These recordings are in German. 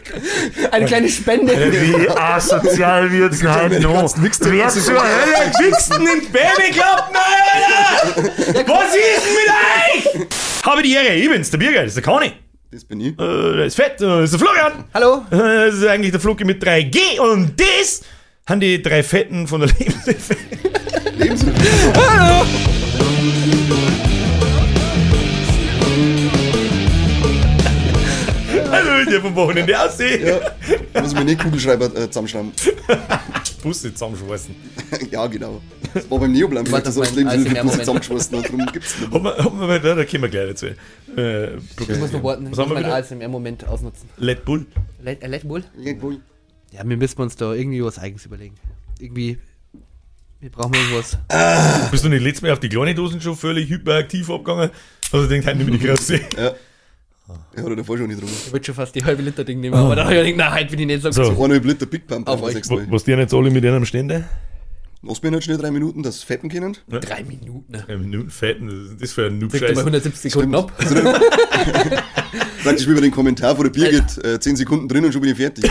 Eine kleine Spende. Wie asozial wird's nix tun, Wer kannst du zur so- Hölle wichst denn ins Babyklappen, Alter? Was ist denn mit euch? Habe die Ehre, ich bin's, der Birger, das ist der Conny. Das bin ich. Äh, der ist fett, äh, das ist der Florian. Hallo? Äh, Das ist eigentlich der Fluki mit 3G und das haben die drei Fetten von der Lebenshilfe. Also, wie der vom Wochenende aussieht. Ja. Da muss ich mir nicht Kugelschreiber äh, zusammenschreiben. Busse zusammenschmeißen. ja, genau. Das war beim Neoplan, Warte, vielleicht, das mein Lebenshilfe bloß ASMR-Moment. zusammengeschmissen hat. Darum gibt's nicht. Man, hat man, da, da kommen wir gleich dazu. Äh, Ich muss noch warten. Ich Was muss haben wir meinen? ASMR-Moment ausnutzen. Let Bull. Let, äh, Let Bull? Irgendwo. Ja, wir müssen uns da irgendwie was Eigens überlegen. Irgendwie. Wir brauchen irgendwas. Bist du nicht letztes Mal auf die kleine Dosen schon völlig hyperaktiv abgegangen? Also denkt halt nicht mehr die große. Ja. Ich hatte davor schon nicht drum. Ich würde schon fast die halbe Liter Ding nehmen, aber da habe ich gedacht, nein, heute bin ich nicht so, So. so. Eineinhalb Liter Big Pump Auf auf euch. Was die jetzt alle mit einem Stände? Lass mir nicht schnell drei Minuten, dass fetten können. Drei Minuten. Ne? Ja, Minuten Fetten, was ist das für ein Kriegt mal Noob-Scheiß? 170 Sekunden ab. Praktisch wie bei den Kommentar von der Birgit. Äh, zehn Sekunden drin und schon bin ich fertig.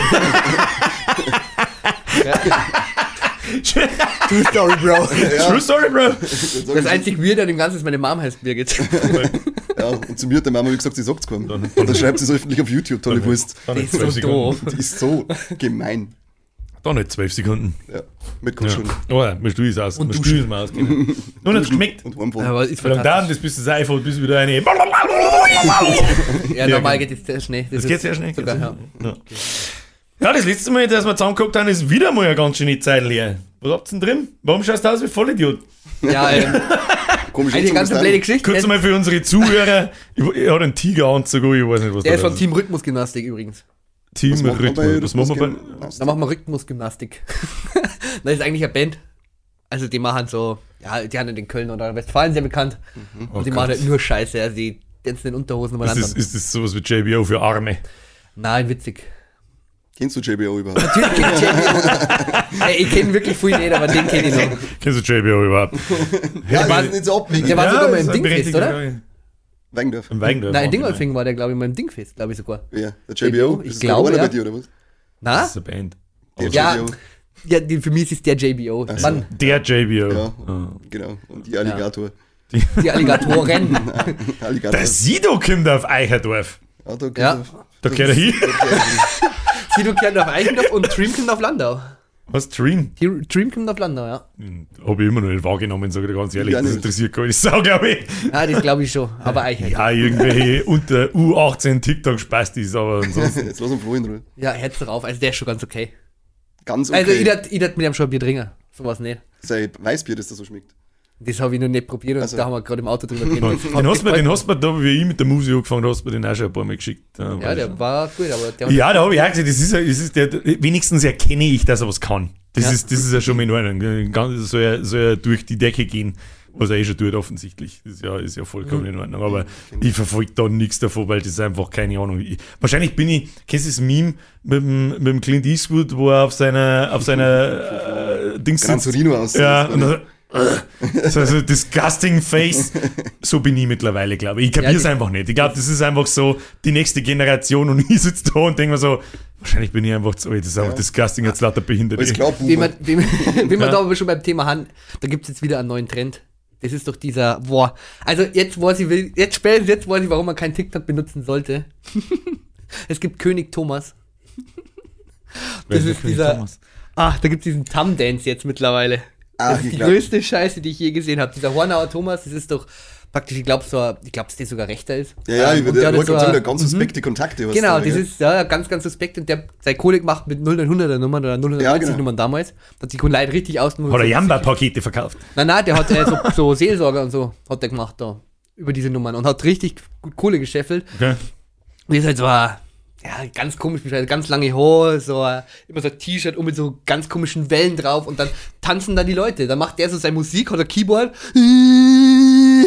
True Story, Bro. True Story, Bro. Das einzig Weird an dem Ganzen ist, meine Mom heißt Birgit. Ja, und zu mir hat der Mama wie gesagt, sie sagt's keinem. Und dann schreibt sie es öffentlich auf YouTube, tolle Wurst. Dann Die nicht ist 12 so Sekunden. doof. Die ist so gemein. Dann nicht 12 Sekunden. Ja, mit Ja. Kuscheln. Oh ja, musst du es aus. Und musst duschen. du es mal auskennen. Nun hat's geschmeckt. Und heimfahren. Aber ist lange dauert das, bis das iPhone, bis wieder eine. Ja, normal geht es sehr schnell. Das ist geht sehr schnell. Sogar, geht's ja. ja. Ja. Ja, das letzte Mal, dass wir zusammengeguckt haben, ist wieder mal eine ganz schöne Zeit leer. Was habt ihr denn drin? Warum schaust du aus wie Vollidiot? Ja, ähm, Komisch eine ganz ist blöde. Geschichte. Kurz mal für unsere Zuhörer. Ich, ich habe einen Tigeranzug, an, ich weiß nicht, was der da ist von ist. Team Rhythmusgymnastik übrigens. Team Was macht man bei Rhythmus. Was machen wir bei. Rhythmusgymnastik? Da machen wir Rhythmusgymnastik. das ist eigentlich eine Band. Also die machen so, ja, die haben in Köln oder Westfalen sehr bekannt. Und die Oh machen Gott. halt nur Scheiße. Also die tanzen in Unterhosen Ist das, ist das sowas wie JBO für Arme? Nein, witzig. Kennst du JBO überhaupt? Natürlich kenn ich JBO. Ey, ich kenne wirklich viel nicht, aber den kenne ich noch. Kennst du JBO überhaupt? Ja, weil- ich nicht so abwegig. Der war sogar mal im Dingfest, oder? Frage. Wegendorf. Im Wegendorf. Nein, in auch, Dingolfing war der, glaube ich, mal im Dingfest, glaube ich sogar. Ja, der JBO. Ich Ist das glaube, ja. bei dir, oder was? Na? Das ist eine Band. Der Ja, JBO. ja die, für mich ist der JBO. So. Mann, Der JBO. Ja, Ah. genau. Und die Alligator. die Alligatoren. Alligator. Der Sido kommt auf Eicherdorf. Ja, da Ja. Da gehört er hin. Sido kommt auf Eichendorf und Dream kommt auf Landau. Was, Dream? Dream kommt auf Landau, ja. Habe ich immer noch nicht wahrgenommen, sage ich ganz ehrlich. Ja, das nicht. interessiert keine Sau, glaube ich. Ja, das glaube ich schon. Aber Eichhörnchen. Ja, irgendwelche unter U18 TikTok-Spastis, aber ansonsten. Jetzt lass uns Flo in Ruhe. Ja, Herz drauf. Also der ist schon ganz okay. Ganz okay. Also ich dat, ich dat mit dem schon ein Bier trinken. Sowas nicht. Sein Weißbier, das da so schmeckt. Das habe ich noch nicht probiert und Also- da haben wir gerade im Auto drüber geredet. Den hast du mir, den hast du mir da, wie ich mit der Musik angefangen habe, hast du mir den auch schon ein paar Mal geschickt. Ja, Ja, weiß der ich. war gut, aber der ja da habe ich auch gesagt, das ist, ja- das ist der, wenigstens erkenne ich, dass er was kann. Das, Ja. ist, das ist ja schon mal in Ordnung. Ganz, soll, er, soll er durch die Decke gehen, was er eh schon tut, offensichtlich. Das ist ja, ist ja vollkommen in Ordnung. Aber ich verfolge da nichts davon, weil das ist einfach keine Ahnung. Ich, wahrscheinlich bin ich, kennst du das Meme mit dem, mit dem Clint Eastwood, wo er auf seiner, auf seiner äh, Dings Gran sitzt? Torino aus. Ja, und dann, so, so disgusting face. So bin ich mittlerweile, glaube ich. Ich kapiere Ja, es die- einfach nicht. Ich glaube, das ist einfach so die nächste Generation und ich sitze da und denke mir so, wahrscheinlich bin ich einfach zu alt. Das ist einfach disgusting, jetzt lauter Behinderte. Alles klar, Wie man, wie, wie man Ja. da aber schon beim Thema haben, da gibt es jetzt wieder einen neuen Trend. Das ist doch dieser, boah, also jetzt weiß ich, will- jetzt spätestens jetzt weiß ich, warum man kein TikTok benutzen sollte. es gibt König Thomas. Das Welcher ist König dieser, Thomas? ach, da gibt es diesen Thumb-Dance jetzt mittlerweile. Ah, das ist die glaub- größte Scheiße, die ich je gesehen habe. Dieser Hornauer Thomas, das ist doch praktisch, ich glaube, so, ich glaube, dass der sogar Rechter ist. Ja, ja, Ähm, ich würde der hat wollte so gerade sagen, der ganz suspekte Kontakte Genau, du, das ist ja ganz, ganz suspekt und der sein Kohle gemacht mit 0900er Nummern oder 090 Ja, genau. Nummern damals. Hat sich Leute richtig aus. Hat er Jamba-Pakete verkauft? Nein, nein, der hat äh, so, so Seelsorger und so hat der gemacht da über diese Nummern und hat richtig gut Kohle gescheffelt. Okay. Und ist halt so ein, ja, ganz komisch ganz lange Haare, so immer so ein T-Shirt und mit so ganz komischen Wellen drauf und dann tanzen da die Leute. Dann macht der so seine Musik, hat ein Keyboard und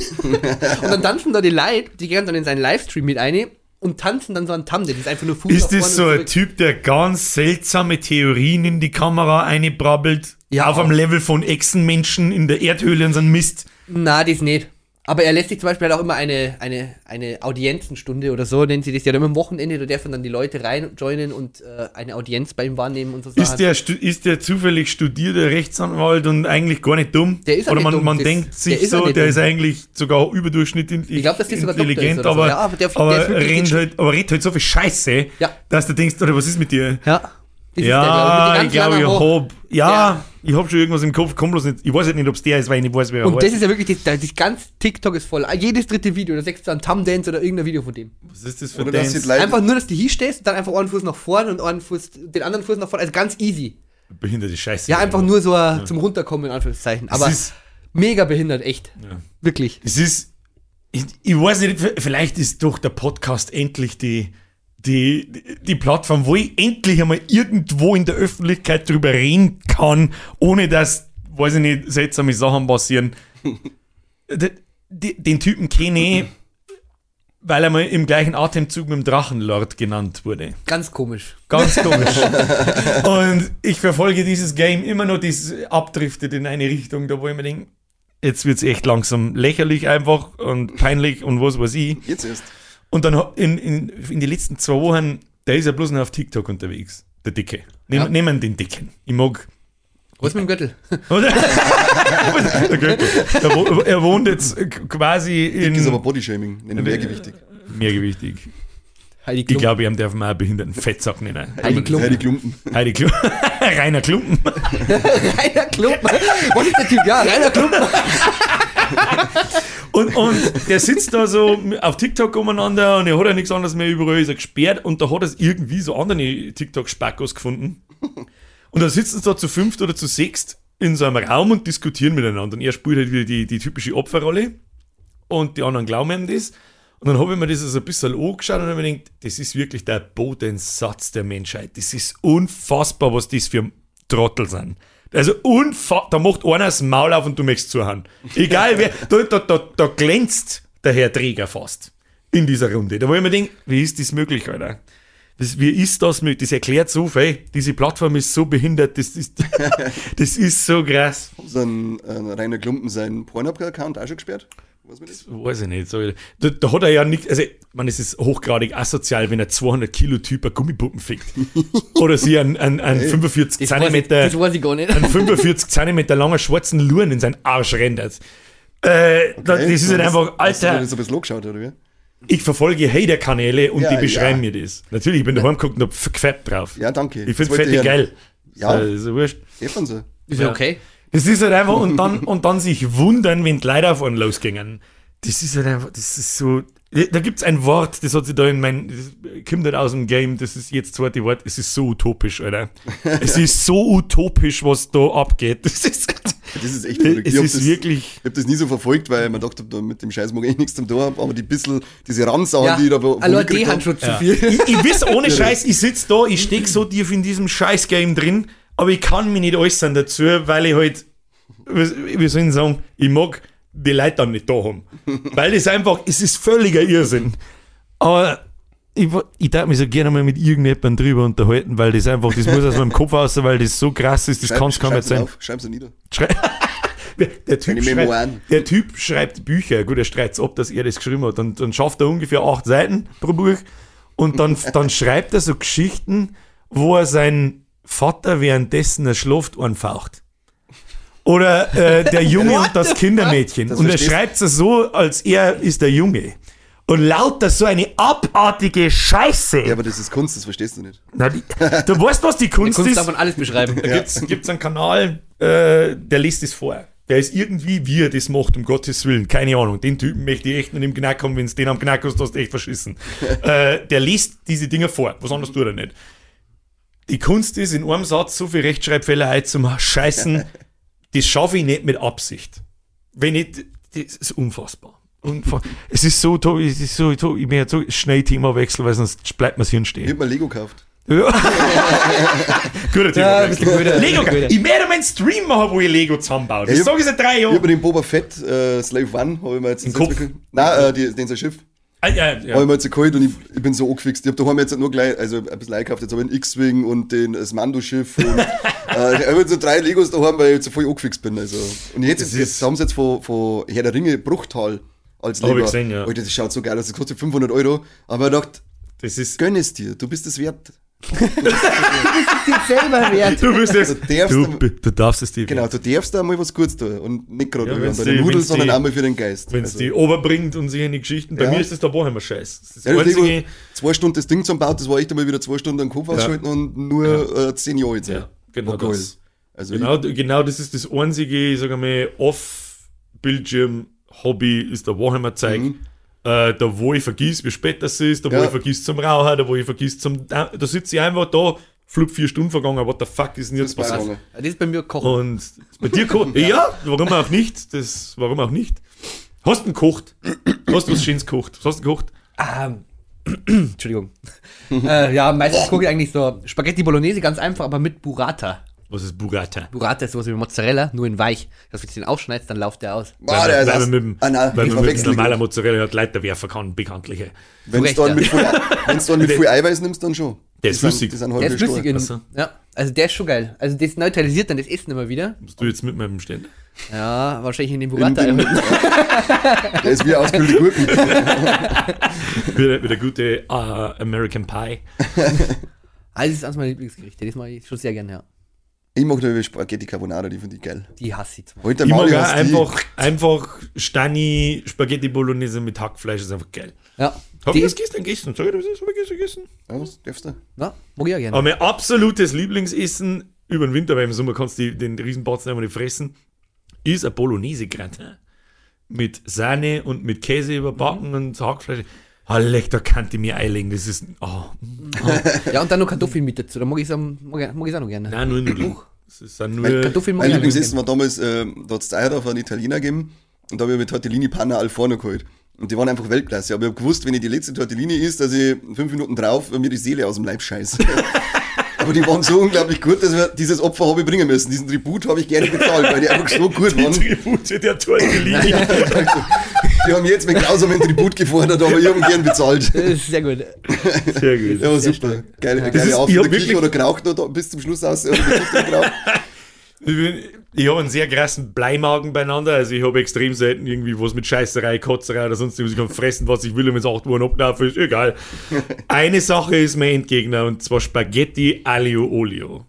dann tanzen da die Leute, die gehen dann in seinen Livestream mit ein und tanzen dann so ein Tam, das ist einfach nur Fuß Ist das so ein. Typ, der ganz seltsame Theorien in die Kamera einbrabbelt? Ja. Auf einem Level von Echsenmenschen in der Erdhöhle und so ein Mist? Na, das nicht. Aber er lässt sich zum Beispiel halt auch immer eine, eine, eine Audienzenstunde oder so, nennen sie das ja immer am Wochenende, da dürfen dann die Leute rein joinen und äh, eine Audienz bei ihm wahrnehmen und so Ist der, ist der zufällig studierter Rechtsanwalt und eigentlich gar nicht dumm? Der ist Oder nicht man, dumm, man das- denkt der sich auch so, der dumm. ist eigentlich sogar überdurchschnittlich Ich glaub, der intelligent, ist so. aber, Ja, aber der- der aber, rennt nicht- halt, aber redet halt so viel Scheiße, Ja. dass du denkst, oder was ist mit dir? Ja. Das ist der, Ja, glaub ich glaube, ich langen Haaren. hab, ja, ich hab schon irgendwas im Kopf, komm bloß nicht, ich weiß halt nicht, ob es der ist, weil ich nicht weiß, wer er Und das ist ja wirklich, das, das, das ganz TikTok ist voll. Jedes dritte Video, da sechst du einen Tum-Dance oder irgendein Video von dem. Was ist das für Oder dass Dance? Einfach nur, dass du hier stehst und dann einfach einen Fuß nach vorne und einen Fuß, den anderen Fuß nach vorne. Also ganz easy. Behinderte Scheiße. Ja, einfach nur so äh, zum Runterkommen, in Anführungszeichen. Aber ist- mega behindert, echt. Ja. Wirklich. Es ist, ich, ich weiß nicht, vielleicht ist doch der Podcast endlich die, die, die Plattform, wo ich endlich einmal irgendwo in der Öffentlichkeit drüber reden kann, ohne dass, weiß ich nicht, seltsame Sachen passieren. Den Typen kenne ich, weil er mal im gleichen Atemzug mit dem Drachenlord genannt wurde. Ganz komisch. Ganz komisch. und ich verfolge dieses Game immer noch, dieses abdriftet in eine Richtung, da wo ich mir denke, jetzt wird es echt langsam lächerlich einfach und peinlich und was weiß ich. Jetzt erst. Und dann in, in, in den letzten zwei Wochen, der ist ja bloß noch auf TikTok unterwegs, der Dicke. Nehm, Ja. Nehmen den Dicken. Ich mag. Was mit dem Göttel? Oder? Der Göttel. er, er wohnt jetzt quasi in. Dick ist aber Bodyshaming, nennen mehrgewichtig. mehrgewichtig. Heidi Ich Klum. glaube, ich darf mal einen behinderten Fettsack nennen. Heidi Klum. Heidi Klumpen. Heidi Klum. Rainer Klumpen. Rainer Klumpen. Was ist der Typ? Ja, Rainer Klumpen. Und, und der sitzt da so auf TikTok umeinander und er hat ja nichts anderes mehr überall, ist er gesperrt und da hat er irgendwie so andere TikTok-Spackos gefunden. Und da sitzen sie da zu fünft oder zu sechst in so einem Raum und diskutieren miteinander. Und er spielt halt wieder die, die typische Opferrolle und die anderen glauben ihm das. Und dann habe ich mir das so ein bisschen angeschaut und habe mir gedacht, das ist wirklich der Bodensatz der Menschheit. Das ist unfassbar, was das für Trottel sind. Also unfassbar, da macht einer das Maul auf und du möchtest zuhören. Egal wer, da, da, da, da glänzt der Herr Träger fast in dieser Runde. Da wo ich mir denke, wie ist das möglich, Alter? Das, wie ist das möglich? Das erklärt so viel. Diese Plattform ist so behindert, das ist, das ist so krass. So ein, ein Rainer Klumpen seinen Pornhub-Account auch schon gesperrt? Was mit das? Weiß ich nicht. So, da, da hat er ja nicht, also, man, es ist hochgradig asozial, wenn er 200 Kilo Typ eine Gummipuppen fickt. Oder sie einen, einen, einen 45 Das weiß, ich, Zentimeter, das weiß ich gar nicht. einen 45 Zentimeter langer schwarzen Luren in seinen Arsch rendert. Äh, da, das ist halt einfach, Hast du Alter, das ein bisschen angeschaut, oder wie? ich verfolge Hater-Kanäle und Ja, die beschreiben ja. mir das. Natürlich, ich bin daheim geguckt und hab gefett drauf. Ja, danke. Ich finde Fette geil. Ja. So, ist ja wurscht. Eh von so. Ist ja okay. Das ist halt einfach, und dann, und dann sich wundern, wenn die Leute auf einen losgingen. Das ist halt einfach, das ist so. Da gibt es ein Wort, das hat sich da in mein, das kommt nicht aus dem Game, das ist jetzt das zweite Wort, es ist so utopisch, Alter. es ist so utopisch, was da abgeht. Das ist, Das ist echt verrückt. es ich hab ist das, wirklich. Ich habe das nie so verfolgt, weil man dachte, da mit dem Scheiß mag ich nichts zum tun haben, aber die bisschen, diese Randsachen, Ja, die da wo- mitgekriegt die hab, haben schon zu Ja. viel. Ich, ich weiß ohne Scheiß, ich sitze da, ich stecke so tief in diesem Scheiß-Game drin, aber ich kann mich nicht äußern dazu, weil ich halt, wie soll ich sagen, ich mag die Leute dann nicht da haben. Weil es einfach, es ist völliger Irrsinn. Aber ich, ich darf mich so gerne mal mit irgendjemandem drüber unterhalten, weil das einfach, das muss aus meinem Kopf raus, weil das so krass ist, das Schreib- kann es kaum sein. auf, Schreib's nieder. Schrei der, typ schreibt, der Typ schreibt Bücher. Gut, er streitet es ab, dass er das geschrieben hat. Und dann schafft er ungefähr acht Seiten pro Buch. Und dann, dann schreibt er so Geschichten, wo er seinen Vater währenddessen er schläft anfaucht. Oder äh, der Junge und das Kindermädchen. Das und er schreibt es so, als er ist der Junge. Und lauter so eine abartige Scheiße. Ja, aber das ist Kunst, das verstehst du nicht. Na, die, du weißt, was die Kunst, Kunst ist? darf man alles beschreiben. Da gibt's, gibt's einen Kanal, äh, der liest es vor. Der ist irgendwie, wie er das macht, um Gottes Willen. Keine Ahnung. Den Typen möchte ich echt nicht im Knack haben. Wenn es den am Knack hast, hast du echt verschissen. äh, der liest diese Dinge vor. Was anderes tut er nicht. Die Kunst ist, in einem Satz so viel Rechtschreibfehlerei zum Scheißen, das schaffe ich nicht mit Absicht. Wenn ich, das ist unfassbar. Unfa es ist so, toll, es ist so, toll, ich mir so schnell Thema wechseln, weil sonst bleibt mir das Hirn Ich stehen. hab mir Lego gekauft. Ja. Guter Thema. Ja. Lego, ich werde meinen Stream machen, wo ich Lego zusammenbaue. Das Ja, ich- sage ich seit drei Ich Jahren. habe den Boba Fett äh, Slave One, habe ich mir jetzt Kopf? letzte- Nein, äh, die, den sein Schiff. Ah, ja, Habe ich ja. mir jetzt geholt und ich, ich bin so angefixt. Ich habe daheim jetzt nur gleich, also ein bisschen eingekauft. Jetzt habe ich einen X-Wing und den, das Mando-Schiff und äh, ich habe jetzt so drei Legos daheim, weil ich jetzt so voll angefixt bin. Also. Und jetzt, jetzt, jetzt haben sie jetzt von, von Herr der Ringe Bruchtal als Hab ich Lego. gesehen, ja. Alter, das schaut so geil aus, das kostet 500 Euro. Aber ich dachte, Das ist. gönn es dir, du bist es wert. Dir selber wert. Du bist es. Du darfst Du, du darfst es dir. Genau, du darfst da mal was Gutes tun und nicht gerade Ja, ja, die- den Nudeln, sondern die- auch mal für den Geist. Wenn es Also, die oberbringt und sich in die Geschichten. Bei Ja. mir ist das der Warhammer Scheiß. Das ist ja, das das Lego, einzige. zwei Stunden das Ding zum Baut, das war echt einmal wieder zwei Stunden den Kopf ausschalten und nur äh, zehn Jahre jetzt. Ja, genau War geil. das. Also Genau, genau das ist das einzige, ich sage mal, Off-Bildschirm-Hobby ist der Warhammer-Zeug. Äh, da, wo ich vergiss, wie spät das ist, da, wo. Ja. ich vergiss zum Rauchen, da, wo ich vergiss zum. Da, da sitze ich einfach da, flup vier Stunden vergangen, what the fuck ist denn jetzt passiert? Das ist bei mir Kochen. Und bei dir kocht. ja, warum auch nicht? Das, warum auch nicht? Hast du gekocht? Hast du was Schönes gekocht? Was hast du gekocht? Ähm, Entschuldigung. äh, ja, meistens gucke ich eigentlich so Spaghetti Bolognese, ganz einfach, aber mit Burrata. Was ist Burrata? Burrata ist sowas wie Mozzarella, nur in weich. Dass wenn du den aufschneidest, dann läuft der aus. Boah, der ist weil aus- man mit, Ah, nein, weil man mit normaler. Mozzarella hat Leiter werfen kann, bekanntliche. Wenn du dann, mit viel, wenn's dann mit viel Eiweiß nimmst, dann schon. Der ist flüssig. Sind Der ist flüssig. In, Ach so. ja, also der ist schon geil. Also das neutralisiert dann das Essen immer wieder. Musst du jetzt mit meinem Ständer? Ja, wahrscheinlich in den In Burrata. den- Der ist wie ausgekühlte Gurken. Wieder, wieder gute äh, American Pie. Also das ist eines meiner Lieblingsgerichte. Das mache ich schon sehr gerne, ja. Ich mag nur Spaghetti Carbonara, die finde ich geil. Die hasse ich zum Heute Ich mag einfach, einfach Stani Spaghetti Bolognese mit Hackfleisch, ist einfach geil. Ja, Hab die ich das ist, gestern gegessen? Sag ich dir, was ist? Hab ich gestern gegessen? Ja, was darfst du? ja, mag ich auch gerne. Aber mein absolutes Lieblingsessen über den Winter, weil im Sommer kannst du den Riesenbatzen einfach nicht fressen, ist ein Bolognese-Gratin. Mit Sahne und mit Käse überbacken und Hackfleisch. Leck, da kann ich mir einlegen. Das ist. Oh, Ja, und dann noch Kartoffeln mit dazu. Da mag ich es mag mag auch noch gerne. nein, nur Nudeln. Das ist dann Mein nur. Mein ich auch Lieblingsessen war damals, äh, da hat es Zeit auf einen Italiener gegeben und da habe ich mir Tortellini Panna al Forno geholt. Und die waren einfach Weltklasse. Aber ich habe gewusst, wenn ich die letzte Tortellini isst, dass ich fünf Minuten drauf mir die Seele aus dem Leib scheiße. Aber die waren so unglaublich gut, dass wir dieses Opfer habe ich bringen müssen. Diesen Tribut habe ich gerne bezahlt, weil die einfach so gut waren. Tribute der Tortellini. Die haben jetzt mit grausamen Tribut gefordert, aber ich habe gern bezahlt. Das ist sehr gut. Sehr gut. Ja, super. Geile, ist- geile ich Auf in hab der Küche wirklich- oder geraucht oder bis zum Schluss aus. Ich, habe einen sehr krassen Bleimagen beieinander. Also ich habe extrem selten irgendwie was mit Scheißerei, Kotzerei oder sonst irgendwas. Ich kann fressen, was ich will und wenn es 8 Uhr ablaufen ist, egal. Eine Sache ist mein Endgegner und zwar Spaghetti Aglio Olio.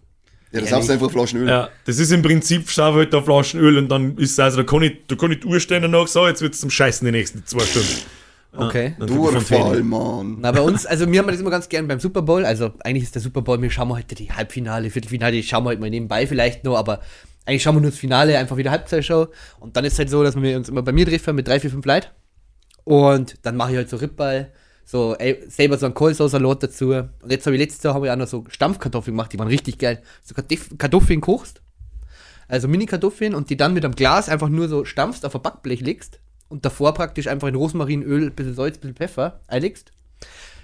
Ja, das du einfach Flaschen Öl. Ja, das ist im Prinzip, schau halt da Flaschen Öl und dann ist es also, da kann ich, da kann ich die Uhr stellen und nach, so, jetzt wird es zum Scheißen die nächsten zwei Stunden. Okay. Die Durchfall. Mann. Na, bei uns, also wir haben das immer ganz gern beim Super Bowl. Also eigentlich ist der Super Bowl, wir schauen heute die Halbfinale, Viertelfinale, die schauen wir halt mal nebenbei vielleicht nur, aber eigentlich schauen wir nur das Finale, einfach wieder Halbzeitshow. Und dann ist halt so, dass wir uns immer bei mir treffen mit drei, vier, fünf Leuten. Und dann mache ich halt so Rippball, so ey, selber so einen Kohlsauce-Salat dazu. Und jetzt habe ich letztes Jahr habe ich auch noch so Stampfkartoffeln gemacht, die waren richtig geil. So Kartoff- Kartoffeln kochst, also Mini-Kartoffeln und die dann mit einem Glas einfach nur so stampfst, auf ein Backblech legst und davor praktisch einfach in Rosmarinöl, ein bisschen Salz, ein bisschen Pfeffer einlegst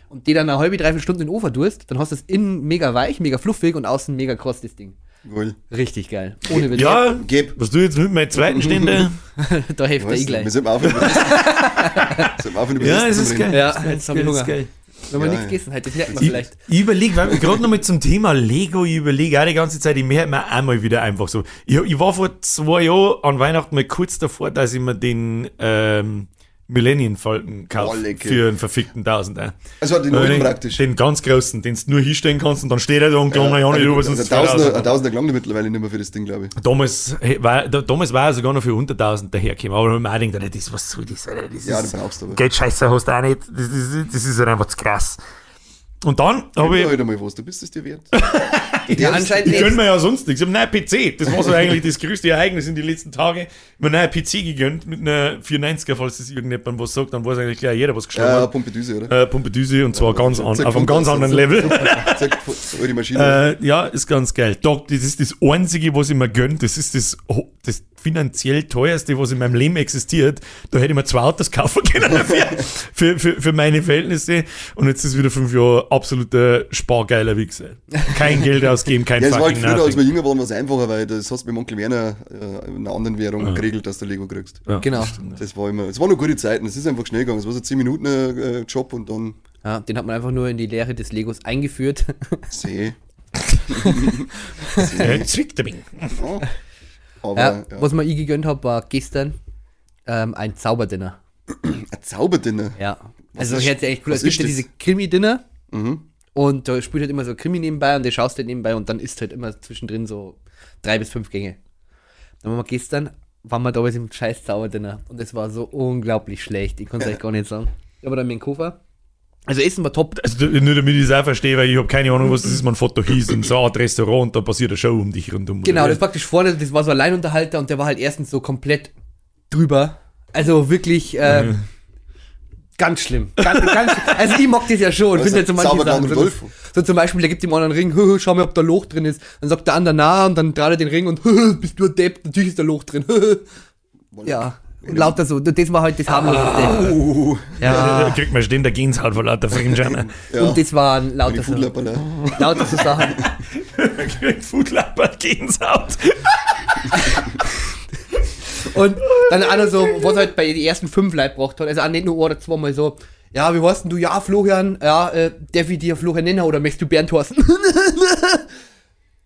und die dann eine halbe, dreiviertel Stunde in den Ofen tust, dann hast du es innen mega weich, mega fluffig und außen mega kross, das Ding. Cool. Richtig geil. Ohne Witz. Ja, Geb. was du jetzt mit meinem zweiten Ständer? da hilft eh du, wir gleich. sind. Wir sind über ja, es ist geil. Ja, Es ist geil, jetzt es hab ich Hunger. geil. Wenn man Ja, nichts gegessen hat, das merkt man Ich, vielleicht. ich überlege, weil wir gerade nochmal zum Thema Lego, ich überlege auch die ganze Zeit, ich merke mir einmal wieder einfach so. Ich, ich war vor zwei Jahren an Weihnachten mal kurz davor, dass ich mir den ähm, Millennium Falcon kaufe Oh, für einen verfickten Tausender. Also den neuen praktisch. Den ganz großen, den du nur hinstellen kannst und dann steht er da und kann ja, ja nicht über also, sonst ein Tausender, 2000. ein Tausender gelangt mittlerweile nicht mehr für das Ding, glaube ich. Damals war, da, damals war er sogar noch für 100.000 dahergekommen, aber man auch gedacht, das, was soll das, Alter? Das Ja, ist, den brauchst du aber. Geldscheiße hast du auch nicht, das, das, das ist halt einfach zu krass. Und dann habe Ja, ich, halt einmal was, du bist es dir wert. Ja, anscheinend nicht. mir ja sonst nichts. Ich habe einen neuen PC. Das war so eigentlich das größte Ereignis in den letzten Tagen. Ich habe einen neuen PC gegönnt mit einer 490er, falls das irgendjemand was sagt, dann weiß eigentlich gleich jeder, was geschlagen Ja, hat. Pompidüse, oder? Äh, Pumpedüse und zwar ganz an, auf einem ganz anderen Level. Zack, eure Maschine. Äh, ja, ist ganz geil. Doc, das ist das Einzige, was ich mir gönnt. Das ist das, das finanziell teuerste, was in meinem Leben existiert. Da hätte ich mir zwei Autos kaufen können für, für, für, für meine Verhältnisse. Und jetzt ist wieder fünf Jahre absoluter spargeiler Wichser. Kein Geld ausgeben, kein ja, es war halt fucking früher, als wir jünger waren, war es einfacher, weil das hast du mit Onkel Werner äh, in einer anderen Währung geregelt, dass du Lego kriegst. Ja, Genau. das stimmt, ja. Das war immer, es waren nur gute Zeiten, es ist einfach schnell gegangen. Es war so 10 Minuten äh, Job und dann Ja, den hat man einfach nur in die Lehre des Legos eingeführt. See. Äh, Zwickterming. Aber Ja, ja, Was mir ich gegönnt habe, war gestern ähm, ein Zauberdinner. Ein Zauberdinner. Ja. Also ist- ich hätte echt cool. was Es gibt ist ja diese Krimi-Dinner Mhm. und da spielt halt immer so Krimi nebenbei und der schaust halt nebenbei und dann isst halt immer zwischendrin so drei bis fünf Gänge. Dann waren wir gestern, waren wir da bei diesem scheiß Zauberdinner und es war so unglaublich schlecht. Ich kann es euch gar nicht sagen. Aber dann mit dem Koffer. Also Essen war top. Also nur damit ich es auch verstehe, weil ich habe keine Ahnung, was das ist. Man da hieß in so Art Restaurant und da passiert eine Show um dich rundum. Genau, das ist praktisch vorne, das war so ein Alleinunterhalter und der war halt erstens so komplett drüber. Also wirklich äh, ganz schlimm. Ganz, ganz, also ich mag das ja schon. Was Finde halt so manche Zaubergang Sachen. So, so zum Beispiel, der gibt dem anderen Ring, "Hö, hö, schau mal, ob da Loch drin ist. Dann sagt der andere na und dann dreht er den Ring und "Hö, bist du ein Depp, natürlich ist da Loch drin. ja. Und lauter so. Das war halt das harmloseste. Uh, Da Ja. kriegt man ständig Gänsehaut vor lauter Fringener. ja. Und das waren lauter so, Foodlapperle. lauter so Sachen. kriegt Foodlapper Gänsehaut. Und dann einer so, was halt bei den ersten fünf Leuten braucht hat, also auch nicht nur ein oder zweimal so, ja, wie heißt denn du? Ja, Florian, ja, äh, darf ich dir Florian nennen oder möchtest du Bernd Thorsten?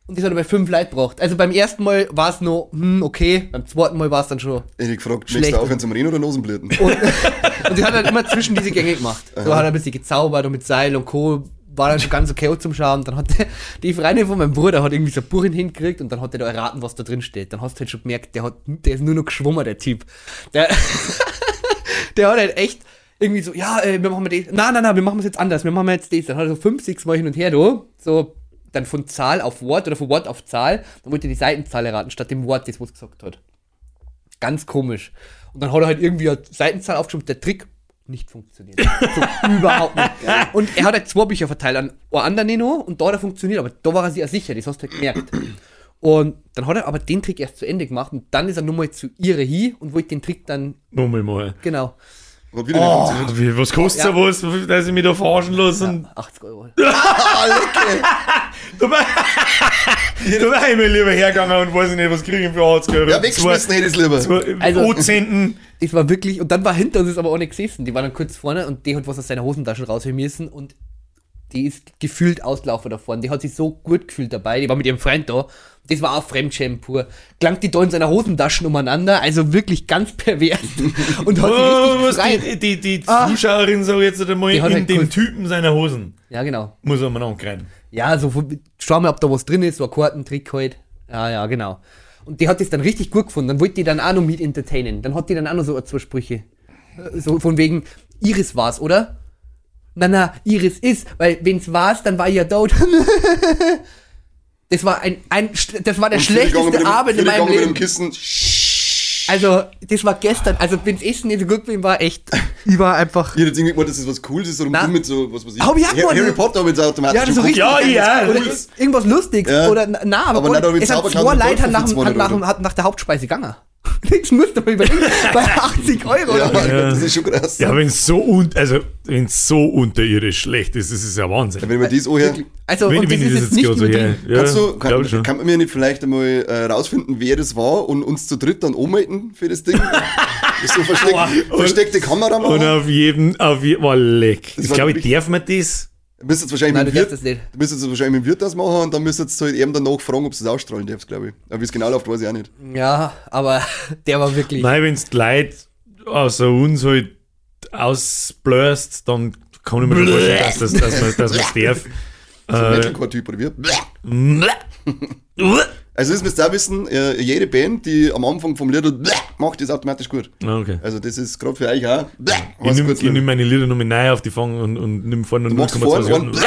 Und das hat er bei fünf Leuten braucht. Also beim ersten Mal war es noch, hm, okay, beim zweiten Mal war es dann schon. Ich hab gefragt, möchtest du aufhören zum Reden oder Nosenblüten? Und, und sie hat dann immer zwischen diese Gänge gemacht. So hat er ein bisschen gezaubert und mit Seil und Co. War dann schon ganz okay zum Schauen. Dann hat der, die Freundin von meinem Bruder hat irgendwie so ein Buch hingekriegt und dann hat er da erraten, was da drin steht. Dann hast du halt schon gemerkt, der, hat, der ist nur noch geschwommen, der Typ. Der, der hat halt echt irgendwie so, ja, äh, wir machen das. Nein, nein, nein, wir machen es jetzt anders. Wir machen jetzt das. Dann hat er so fünf, sechs Mal hin und her, du. So, dann von Zahl auf Wort oder von Wort auf Zahl. Dann wollte er die Seitenzahl erraten, statt dem Wort, das was gesagt hat. Ganz komisch. Und dann hat er halt irgendwie eine Seitenzahl aufgeschrieben, der Trick nicht funktioniert. so, überhaupt nicht. Und er hat halt zwei Bücher verteilt an anderen noch und da hat er funktioniert, aber da war er sich ja sicher, das hast du halt gemerkt. Und dann hat er aber den Trick erst zu Ende gemacht und dann ist er nochmal zu ihre hin und wollte den Trick dann, Nochmal mal. genau, Hat wieder nicht funktioniert. Wie, was kostet Ja. sowas, dass ich mich da verarschen lasse? Und 80 Euro. Lecker. dabei, dabei bin ich lieber hergegangen und weiß ich nicht, was kriege ich für 80 Euro. Ja, wegschmissen hätte ich es lieber. Zwei, Also- O-Zenten. Das war wirklich, und dann war hinter uns aber auch nicht gesessen. Die war dann kurz vorne und die hat was aus seiner Hosentasche rausholen müssen und die ist gefühlt auslaufen da vorne. Die hat sich so gut gefühlt dabei. Die war mit ihrem Freund da. Das war auch Fremdschämen pur. Klangt die da in seiner Hosentaschen umeinander, also wirklich ganz pervers. Und hat Oh, sich was die, die, die Ah. Zuschauerin so jetzt einmal Die in hat halt dem Typen seiner Hosen. Ja, genau. Muss er mal angreifen. Ja, so, von- schau mal, ob da was drin ist, so ein Kartentrick halt. Ja, ja, genau. Und die hat das dann richtig gut gefunden. Dann wollte die dann auch noch mit entertainen. Dann hat die dann auch noch so zwei Sprüche. Äh, So von wegen, Iris war's, oder? Na, na, Iris ist, weil wenn's war's, dann war ich ja tot. das war ein, ein, das war der Und mit schlechteste dem- Abend in meinem gegangen mit dem Leben. Kissen. Also, das war gestern, also wenn's Essen nicht so gut gewesen war, echt, ich war einfach, Ich hätte jetzt irgendwie gemeint, das ist was Cooles, so du mit so, was weiß ich. Hab ich auch Harry. Harry Potter ich jetzt automatisch Ja, das ist so richtig. Ja, ja. Oder irgendwas Lustiges. Ja. Oder, na, aber, Aber mit es hat zwei Leute nach, für dem- 200 nach, hat nach der Hauptspeise gegangen. Das musst du mal überlegen. Bei 80 Euro. Ja, oder? Ja. das ist schon krass. Ja, wenn es so, un also, wenn's so unterirdisch schlecht ist, das ist ja Wahnsinn. Wenn man das anhört, Also, wenn, und wenn das ist das jetzt nicht so her. Ja, kannst du, glaub kann, schon. kann man mir nicht vielleicht einmal äh, rausfinden, wer das war und uns zu dritt dann ummelden für das Ding? Das ist so versteckt, versteckte Kamera Und machen. auf jedem, auf jedem, oh, leck. Das Ich war glaube, ich darf man das? Du müsst jetzt wahrscheinlich Nein, mit du dem Wirt, das nicht. du müsst jetzt wahrscheinlich mit dem Wirt das machen und dann müsst ihr halt eben danach fragen, ob sie es ausstrahlen darfst, glaube ich. Aber wie es genau läuft, weiß ich auch nicht. Ja, aber der war wirklich. Nein, wenn es die Leute außer uns halt ausblöst, dann kann ich mir schon vorstellen, dass, das, dass man dass man's darf. So ein Äh, Metalcore-Typ oder wie? Also das müsst ihr auch wissen, äh, jede Band, die am Anfang vom Lied macht, ist automatisch gut. Ah, okay. Also das ist gerade für euch auch. Ich nehme nehm meine Lieder nochmal neu auf die Fang und, und nimm vorne vorne 0,2 und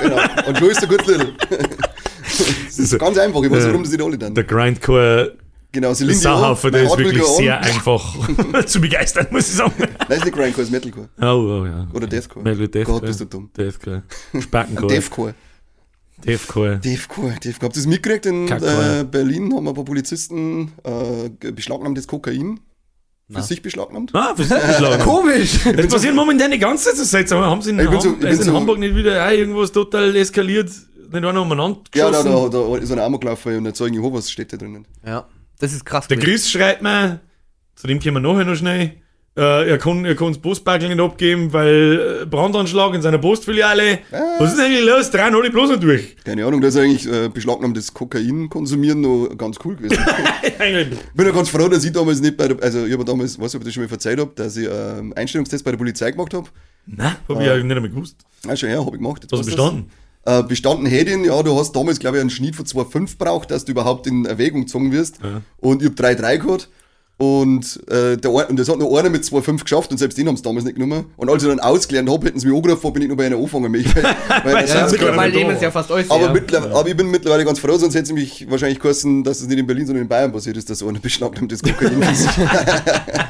genau. Und du ist ein gutes Lied. Das ist ganz einfach, ich weiß, warum das nicht alle dann. Der Grindcore Genau, Celine Dion, Sauhaufen, der ist wirklich sehr einfach zu begeistern, muss ich sagen. Nein, ist nicht Grindcore, ist Metalcore. Oh, oh ja. Oder Deathcore. Metal Deathcore. Gott, bist du dumm. Deathcore. Spackencore. Deathcore. Deathcore. Deathcore, Deathcore. Habt ihr das mitgekriegt? In äh, Berlin haben ein paar Polizisten äh, beschlagnahmtes Kokain. Für Na. sich beschlagnahmt. Ah, für sich geschlagen. Komisch. Das passiert momentan die ganze Zeit so seltsam. Haben sie in, so- Ham also in so- Hamburg nicht wieder auch irgendwas total eskaliert? Nicht einer umeinander Ja, da, geschossen? da, da ist ein Amok gelaufen und der Zeugen Jehovas steht da drinnen. Ja, das ist krass. Der. Chris schreibt mir, zu dem kommen wir nachher noch schnell, Äh, er kann er kann das Postbackel nicht abgeben, weil äh, Brandanschlag in seiner Postfiliale. Was ist eigentlich los? Drehen alle bloß nicht durch. Keine Ahnung, dass eigentlich äh, beschlagnahmtes Kokain konsumieren noch ganz cool gewesen. Eigentlich. Ich bin ja ganz froh, dass ich damals nicht bei der, also ich habe damals, weiß nicht, ob ich das schon mal verzeiht habe, dass ich ähm, Einstellungstest bei der Polizei gemacht habe. Nein, hab ich ja nicht einmal gewusst. Ah, schon her, habe ich gemacht. Jetzt Hast du bestanden? Äh, bestanden hätte ich ja, du hast damals, glaube ich, einen Schnitt von 2,5 braucht, dass du überhaupt in Erwägung gezogen wirst. Und ich habe 3,3 gehabt. Und, äh, der, und das hat noch einer mit 2,5 geschafft und selbst den haben sie damals nicht genommen. Und als ich dann ausgelernt habe, hätten sie mich angerufen, bin ich noch bei einer angefangen. Weil, weil, Weil ja, Mittlerweile da. es ja fast alles. aber, ja. aber ich bin mittlerweile ganz froh, sonst hätte es mich wahrscheinlich kosten, dass es nicht in Berlin, sondern in Bayern passiert ist, dass so einer beschlagnahmtes Kokain ist.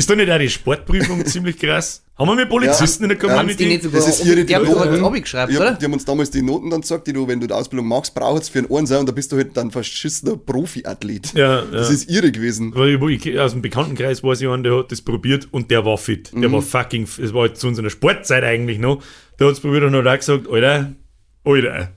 Ist da nicht auch die Sportprüfung ziemlich krass? Haben wir mit Polizisten in der Ja, Haben die nicht Community? sogar, Das ist ihre die haben sogar Diplom. das Abi geschrieben, oder? die haben uns damals die Noten dann gesagt, die du, wenn du die Ausbildung machst, brauchst für einen Einser und da bist du halt dann verschissener Profiathlet. Ja, ja. Das ist ihre gewesen. Weil ich, aus dem Bekanntenkreis weiß ich einen, der hat das probiert und der war fit. Mhm. Der war fucking, es war halt zu unserer Sportzeit eigentlich noch. Der hat es probiert und hat auch gesagt, Alter, Alter,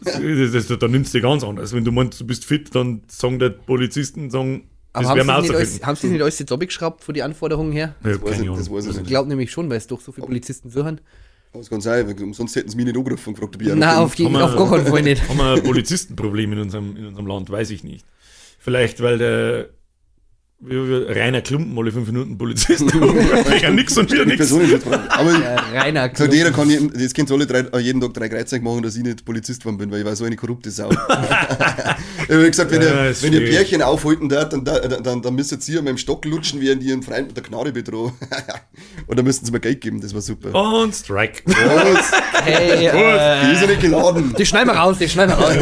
das, das, das, da nimmst du ganz anders. Wenn du meinst, du bist fit, dann sagen die Polizisten, sagen, Aber haben sie, nicht haben sie nicht alles jetzt abgeschraubt von den Anforderungen her? Ich hab weiß keine ich- das Ahnung. weiß ich Ich nicht. glaube nämlich schon, weil es doch so viele Polizisten so haben. Das kann sein, sonst hätten sie mich nicht angerufen und gefragt, ob ich Nein, auf, jeden, auf gar keinen Fall nicht. Haben wir ein Polizistenproblem in unserem, in unserem Land? Weiß ich nicht. Vielleicht, weil der Rainer Klumpen alle fünf Minuten Polizist ja nix und wieder nix. Aber Ja, Rainer gesagt, jeder kann jeden, das könnt ihr alle drei, äh, jeden Tag drei Kreuzzeichen machen, dass ich nicht Polizist geworden bin, weil ich war so eine korrupte Sau. ich habe gesagt, wenn, Ja, ihr, wenn ihr. Pärchen aufhalten dort, dann, dann, dann, dann müsst ihr mit dem Stock lutschen, während ihr einen Freund mit der Knarre bedrohen. und dann müssten sie mir Geld geben, das war super. Und Strike. Was? Hey, äh, Die ist ja nicht geladen. die schneiden wir raus, die schneiden wir raus.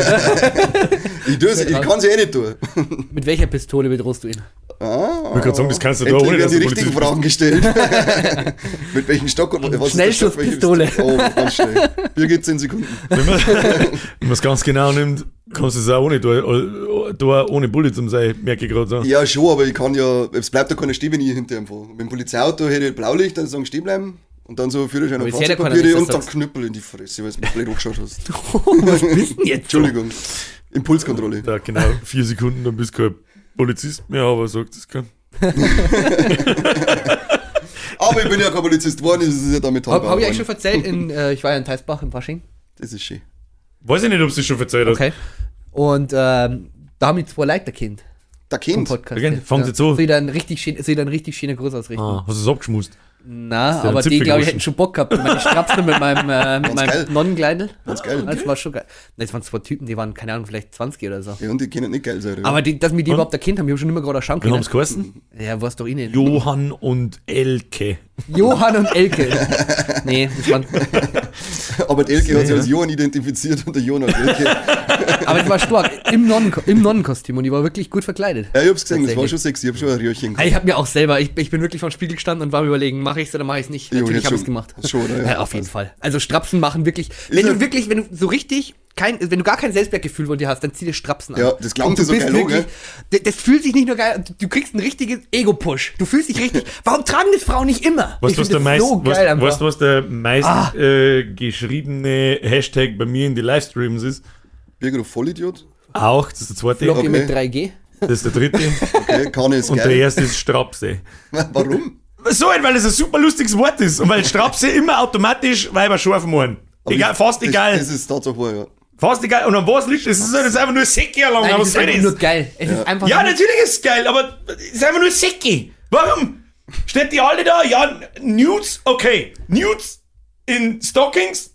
Ich, ich kann sie eh nicht tun. Mit welcher Pistole bedrohst du ihn? Ah, Ich wollte gerade sagen, das kannst du da ohne, dass die richtigen Polizist. Fragen gestellt. Mit welchem Stock und was? Schnellschusspistole. Oh, ganz schnell. Hier geht's 10 Sekunden. Wenn man es ganz genau nimmt, kannst du es auch ohne da, da ohne Bulli zum sein, merke ich gerade so. Ja, schon, aber ich kann ja, es bleibt ja keine Stehlinie hinter ihm vor. Mit dem Polizeiauto hätte ich Blaulicht, dann sagen stehen bleiben. Und dann so Führerschein und ja Fahrzeugpapiere und dann. Knüppel in die Fresse, weil du mich blöd angeschaut hast. Was bist denn jetzt? Entschuldigung. Impulskontrolle. Da genau vier Sekunden, dann bist du Polizist mehr, aber sagt das kann. Aber ich bin ja kein Polizist geworden, das ist ja damit Habe hab ich eigentlich schon erzählt, in, äh, ich war ja in Teisbach im Fasching. Das ist schön. Weiß ich nicht, ob du es schon erzählt hast. Okay. Und ähm, da haben die zwei Leute Kind Der Kind. Podcast. Okay, fangt jetzt an. Soll ich dann richtig schön, dann richtig schöne Gruß ausrichten? Ah, hast du es abgeschmust? Na, aber die, glaube ich, hätten schon Bock gehabt. Meine Strapsen mit meinem, äh, mit meinem Nonnenkleidel. Ganz geil. Das war schon geil. Nein, Das waren zwei Typen, die waren, keine Ahnung, vielleicht 20 oder so. Ja, und die können nicht geil sein. oder? Aber die, dass mir die überhaupt erkannt haben, ich habe schon immer gerade schauen Wir können. haben es geheißen. Ja, was doch ihnen. Johann und Elke. Johann und Elke. nee, das waren, Aber Elke hat sich als Johann identifiziert und der Johann als Elke. aber das war stark. Im, Nonnen, im Nonnenkostüm und die war wirklich gut verkleidet. Ja, ich hab's gesehen, das war schon sexy. Ich hab schon ein Röhrchen Ich habe mir auch selber, ich, ich bin wirklich vor dem Spiegel gestanden und war mir überlegen, mache ich es oder mache ich es nicht. Natürlich habe ich es schon. gemacht. Schon, oder? Ja, Ja, auf jeden Fall. Also Strapsen machen wirklich, wenn du wirklich, wenn du so richtig kein, wenn du gar kein Selbstwertgefühl von dir hast, dann zieh dir Strapsen an. Ja, das Und du so geil wirklich, das, das fühlt sich nicht nur geil, du- du kriegst ein richtiges Ego-Push. Du fühlst dich richtig, warum tragen das Frauen nicht immer? Weißt Ich du, was der das meist, so geil weißt, du, was der meist Ah. äh, geschriebene Hashtag bei mir in die Livestreams ist? Birger, du Vollidiot. Auch, das ist der zweite. Okay. mit 3G. Das ist der dritte. Okay, kann ich und der geil. erste ist Strapse. Warum? So, weil es ein super lustiges Wort ist. Und weil Strapse immer automatisch Weiber scharf machen. Egal, ich- fast das, egal. Das ist Tatsache wahr, ja. fast egal. Und an was liegt das? Das ist, das ist einfach nur Säcke lang. Nein, aber es was ist einfach nur geil. Es ist einfach Ja, natürlich ist es geil, aber es ist einfach nur Säcke. Warum? Steht die alle da? Ja, Nudes? Okay. Nudes in Stockings?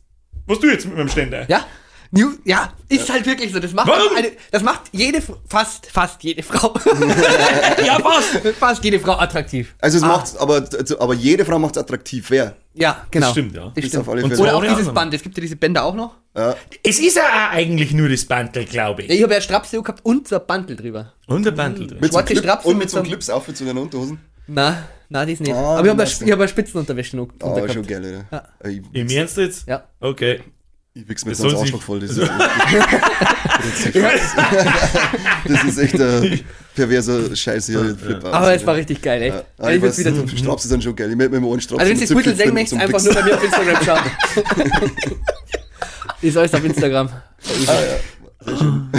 Was du jetzt mit meinem Ständer? Ja. New, ja, ist halt wirklich so. Das macht, Warum? eine, das macht jede, fast, fast jede Frau, Ja, was? fast jede Frau attraktiv. Also es Ah. macht's, aber, also, aber jede Frau macht's attraktiv. Wer? Ja, genau. stimmt, ja. Das stimmt. auf alle Fälle. Oder auch dieses anderen. Band. Es gibt ja diese Bänder auch noch. Ja. Es ist ja auch eigentlich nur das Bandel, glaube Ja, ich. ich habe ja Strapse gehabt und so ein Bandel drüber. Und der Bandel drin. Mit so Schwarze Clip Strapsen und mit mit so so einem- Clips auf zu deinen Unterhosen. Na, na, die ist nicht. Ah, Aber ich habe hab eine Spitzenunterwäsche noch drunter schon geil, Alter. Ich, Im Ernst jetzt? Ja. Okay. Ich wichs mir Das sich- Arschloch voll. Das ist, das ist echt ein perverser Scheiß hier. Flip aus, Aber es war richtig geil, echt. Ja, Ja, ich würde weiß, wieder tun. Straps sind schon geil. Ich möchte mir mal einen Straps Also wenn du das zum Büttel Zipfel sehen möchtest, einfach nur bei mir auf Instagram schauen. ist alles auf Instagram. Ah, ja. Sehr schön.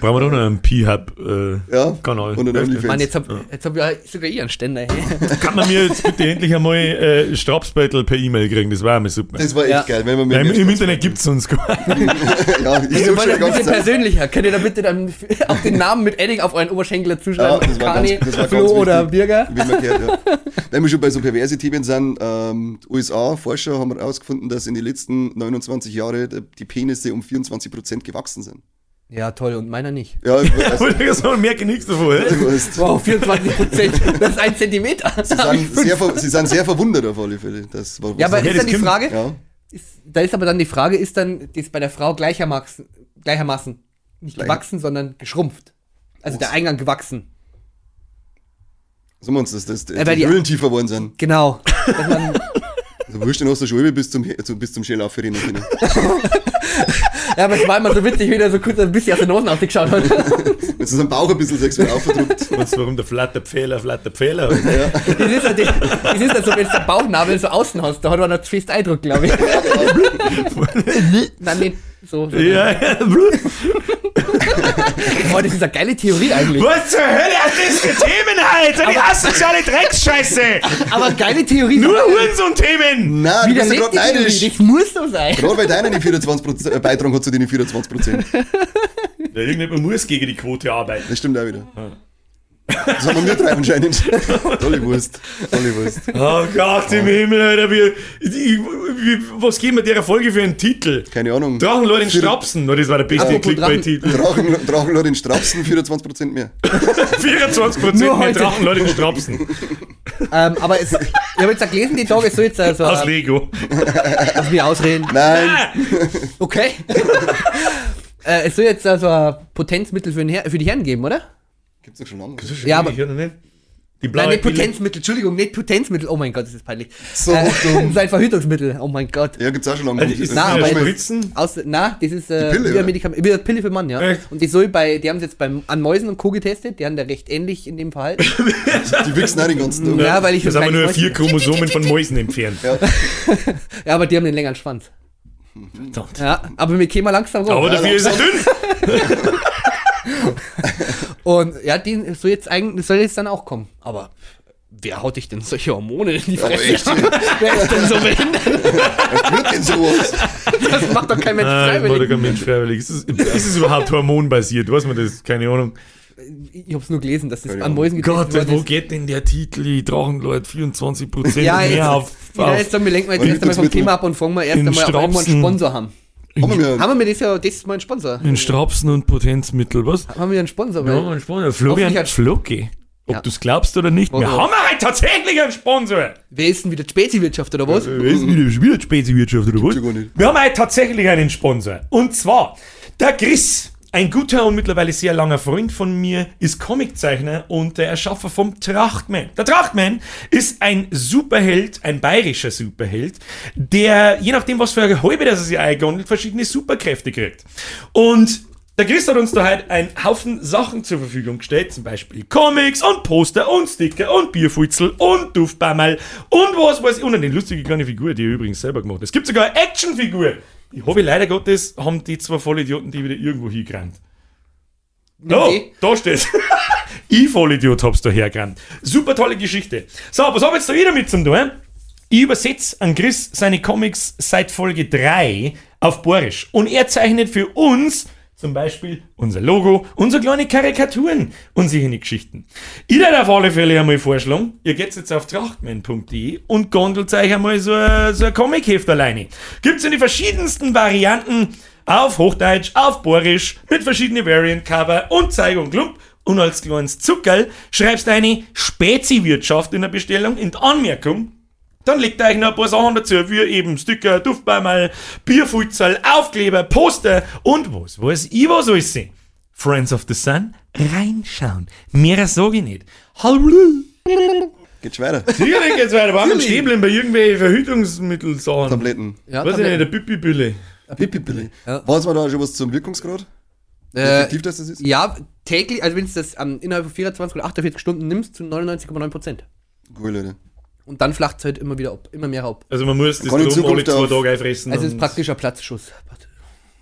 Brauchen wir doch noch einen P-Hub äh, Ja, und einen. Mann, jetzt hab, jetzt hab ich sogar ich einen Ständer. Hey. Kann man mir jetzt bitte endlich einmal äh, Strapsbeutel per E-Mail kriegen? Das war mir super. Das war echt Ja. geil, wenn man Ja, im, mir Im Internet gibt es uns gar Ja, ich wollen schon Zeit. persönlicher. Könnt ihr da bitte dann auch den Namen mit Edding auf euren Oberschenkel zuschreiben? Ja, das war Kani, ganz- das war Flo ganz oder. Birger? Wie man gehört, ja. Wenn wir schon bei so perverse Themen sind, ähm, USA-Forscher haben herausgefunden, dass in den letzten 29 Jahren die Penisse um 24% gewachsen sind. Ja, toll. Und meiner nicht. Ja, also, so merke ich nichts davon. hä? du hast, Wow, 24 Prozent. Das ist ein Zentimeter. sie, sind sehr, ver- sie sind sehr verwundert auf alle Fälle. Das war, Ja, aber ist das dann die Frage, ja. ist, da ist aber dann die Frage, ist dann das bei der Frau gleichermaßen, gleichermaßen nicht Gleich- gewachsen, sondern geschrumpft? Also der Eingang gewachsen. So meinst du, dass, dass die die- Höhlen tiefer geworden sind. Genau. Dass man, Also wurscht, dann hast du schon bis zum, bis zum Schellauf für können. Ja, aber es war immer so witzig, wie der so kurz ein bisschen aus den Hosen ausgeschaut hat. Wenn du seinen Bauch ein bisschen sexuell aufverdruckt. Weißt du, warum der flatter Pfähler, flatter Pfähler? Das ist ja, das, ist ja so, wenn du den Bauchnabel so außen hast, da hat man das fest Eindruck, glaube ich. Nein, nicht so. so. ja, ja. Oh, das ist eine geile Theorie eigentlich. Was zur Hölle hat das für Themen heute? Die asoziale Drecksscheiße! Aber geile Theorie. Nur Hurensohn-Themen! Nein, du bist ja gerade neidisch. Das muss so sein. Gerade weil deiner die 24% äh, beitragen hat zu den 24%. Ja, irgendjemand muss gegen die Quote arbeiten. Das stimmt auch wieder. Das haben wir drei anscheinend. Tolle Wurst. Tolle Wurst. Oh Gott im Himmel, Alter, wir, die, wie, was geben wir der Folge für einen Titel? Keine Ahnung. Drachenlord in Strapsen, oh, das war der beste Clickbait-Titel. Drachen, Drachenlord in Strapsen, 24% mehr. 24% Nur mehr heute. Drachenlord in Strapsen. Ähm, aber es, ich habe jetzt gelesen, die Tage, soll jetzt also. Aus Lego. Lass mich ausreden. Nein, Okay. äh, es soll jetzt also ein Potenzmittel für, den Her für die Herren geben, oder? Gibt's doch schon lange. Ja, aber- nicht. Die Nein, blaue nicht Pille. Potenzmittel, Entschuldigung, nicht Potenzmittel. Oh mein Gott, das ist peinlich. So äh, dumm. Sein Verhütungsmittel. Oh mein Gott. Ja, gibt's auch schon lange. Also ist Na, das Spritzen? Aus, na, das ist äh, Die Pille, wie, oder? ein Medikament, wie eine Pille für Mann, ja. Echt? Und die soll bei, die haben es jetzt beim, an Mäusen und Co. getestet, die haben da recht ähnlich in dem Verhalten. Die wichsen auch den ganzen Tag. Ja, weil ich Da so sind wir nur vier Chromosomen von Mäusen entfernt. Ja. Ja, aber die haben den längeren Schwanz. Verdammt. Ja, aber wir kämen langsam rum. Aber dafür ist er dünn. Und ja, die soll jetzt eigentlich, soll jetzt dann auch kommen. Aber wer haut dich denn solche Hormone in die Fresse? wer ist denn so behindert? wird denn sowas? Das macht doch kein Mensch Nein, doch freiwillig. kein Mensch freiwillig. Ist es, ist es überhaupt hormonbasiert? Weiß man das? Keine Ahnung. Ich hab's nur gelesen, dass das Keine an. Mäusen Gott, wo ist. geht denn der Titel? Die Drachenlord 24% Ja, mehr jetzt, auf, ja, jetzt sagen wir, lenken wir jetzt erst einmal vom. Thema ab und fangen wir erst In einmal auf irgendwo einen. Sponsor haben. Haben wir Haben wir das ja, das ist mein Sponsor. in Strapsen und Potenzmittel, was? Haben wir einen Sponsor? Ja, weil- ein Sponsor. Florian Flocke. Ob Ja. du es glaubst oder nicht. Wir Warum? haben halt tatsächlich einen Sponsor. Wer ist denn wieder die Spezi-Wirtschaft oder was? Wer ist wieder, wieder Speziwirtschaft oder was? Wir haben halt tatsächlich einen Sponsor. Und zwar der Chris. Ein guter und mittlerweile sehr langer Freund von mir ist Comiczeichner und der Erschaffer vom Trachtman. Der Trachtman ist ein Superheld, ein bayerischer Superheld, der je nachdem, was für eine Halbe das er sich eingondelt, verschiedene Superkräfte kriegt. Und der Chris hat uns da halt einen Haufen Sachen zur Verfügung gestellt, zum Beispiel Comics und Poster und Sticker und Bierfutzel und Duftbammerl und was weiß ich. Und eine lustige kleine Figur, die er übrigens selber gemacht hat. Es gibt sogar eine Actionfigur. Die habe ich leider Gottes, haben die zwei Vollidioten die wieder irgendwo hingerannt. Okay. da steht. ich Vollidiot hab's da hergerannt. Super tolle Geschichte. So, was hab ich jetzt da wieder mit zum tun? Ich übersetze an Chris seine Comics seit Folge 3 auf Borisch. Und er zeichnet für uns zum Beispiel unser Logo, unsere kleine Karikaturen und solche Geschichten. Ich würde auf alle Fälle einmal vorschlagen, ihr geht jetzt auf trachtman.de und gondelt euch einmal so ein, so ein Comic-Heft alleine. Gibt's in die verschiedensten Varianten auf Hochdeutsch, auf Borisch, mit verschiedenen Variant-Cover und Zeig und Klump. Und als kleines Zuckerl schreibst du eine Spezi-Wirtschaft in der Bestellung in die Anmerkung dann legt euch noch ein paar Sachen dazu, wie eben Sticker, Duftbeimal, Bierfutsal, Aufkleber, Poster und was weiß ich was alles sind. Friends of the Sun, reinschauen. Mehr sage ich nicht. Hallo. Geht's weiter. Sicherlich geht's weiter. Warum Stäbeln bei irgendwelchen Verhütungsmittelsachen? Tabletten. Ja, Weiß ich nicht, Tabletten. der Pipi-Bülle. Pipi-Pille. Ja. Weiß man da schon was zum Wirkungsgrad? Wie Äh, effektiv das ist? ja, täglich, also wenn du das ähm, innerhalb von 24 oder 48 Stunden nimmst, zu 99,9 Prozent. Cool, Leute. Und dann flacht es halt immer wieder ab, immer mehr ab. Also man muss das Kann drum alle zwei Tage einfressen. Also es ist praktisch ein Platzschuss. Warte.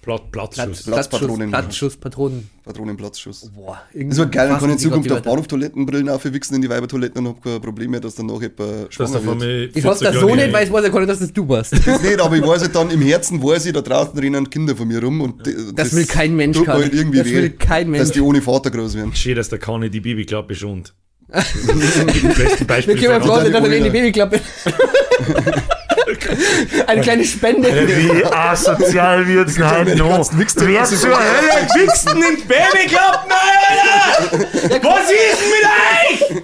Plat Platzschuss. Platz, Platzpatronen. Platzschuss, Platzschuss, Patronen. Patronenplatzschuss. Boah, Das war geil, dann kann in Zukunft auf auf Bahnhoftoilettenbrillen aufwichsen in die Weibertoiletten und hab kein Problem mehr, dass dann noch jemand Dass schwanger wird. Ich weiß 40 das so nicht, weil ich weiß ja gar nicht, dass das du warst. Das nicht, aber ich weiß halt dann im Herzen, weiß ich, da draußen rennen Kinder von mir rum und d- Das will kein Mensch, Karl. halt irgendwie Das weh, will kein Mensch. dass die ohne Vater groß werden. Schön, dass der Kane die Babyklappe schont. Das ist das beste Beispiel Wir können froh sein, dass er in die Babyklappe. Eine kleine Spende. Wie asozial wird's kannst wichsen, Wer zur Hölle wichst in Babyklappen, Alter? Was ist denn mit euch?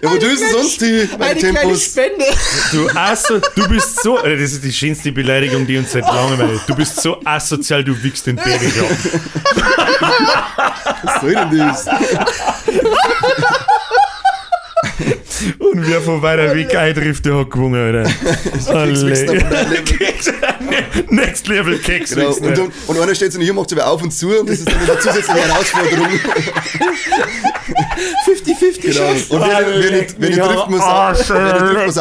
Ja, ist denn sonst die meine Tempos? Spende. Du aso, du bist so, Alter, das ist die schönste Beleidigung, die uns seit langem erlebt. Du bist so asozial, du wichst in Babyklappen. Was soll denn das? Und wer von weiter Weg eintrifft, der hat gewonnen, Alter. Keks- Next Level Keks Genau. Und, dann, und einer steht so hier, macht so auf und zu und das ist dann eine zusätzliche Herausforderung. 50-50 Genau. Und wer, wer, nicht, wer nicht trifft, muss, auschecken. Oh Das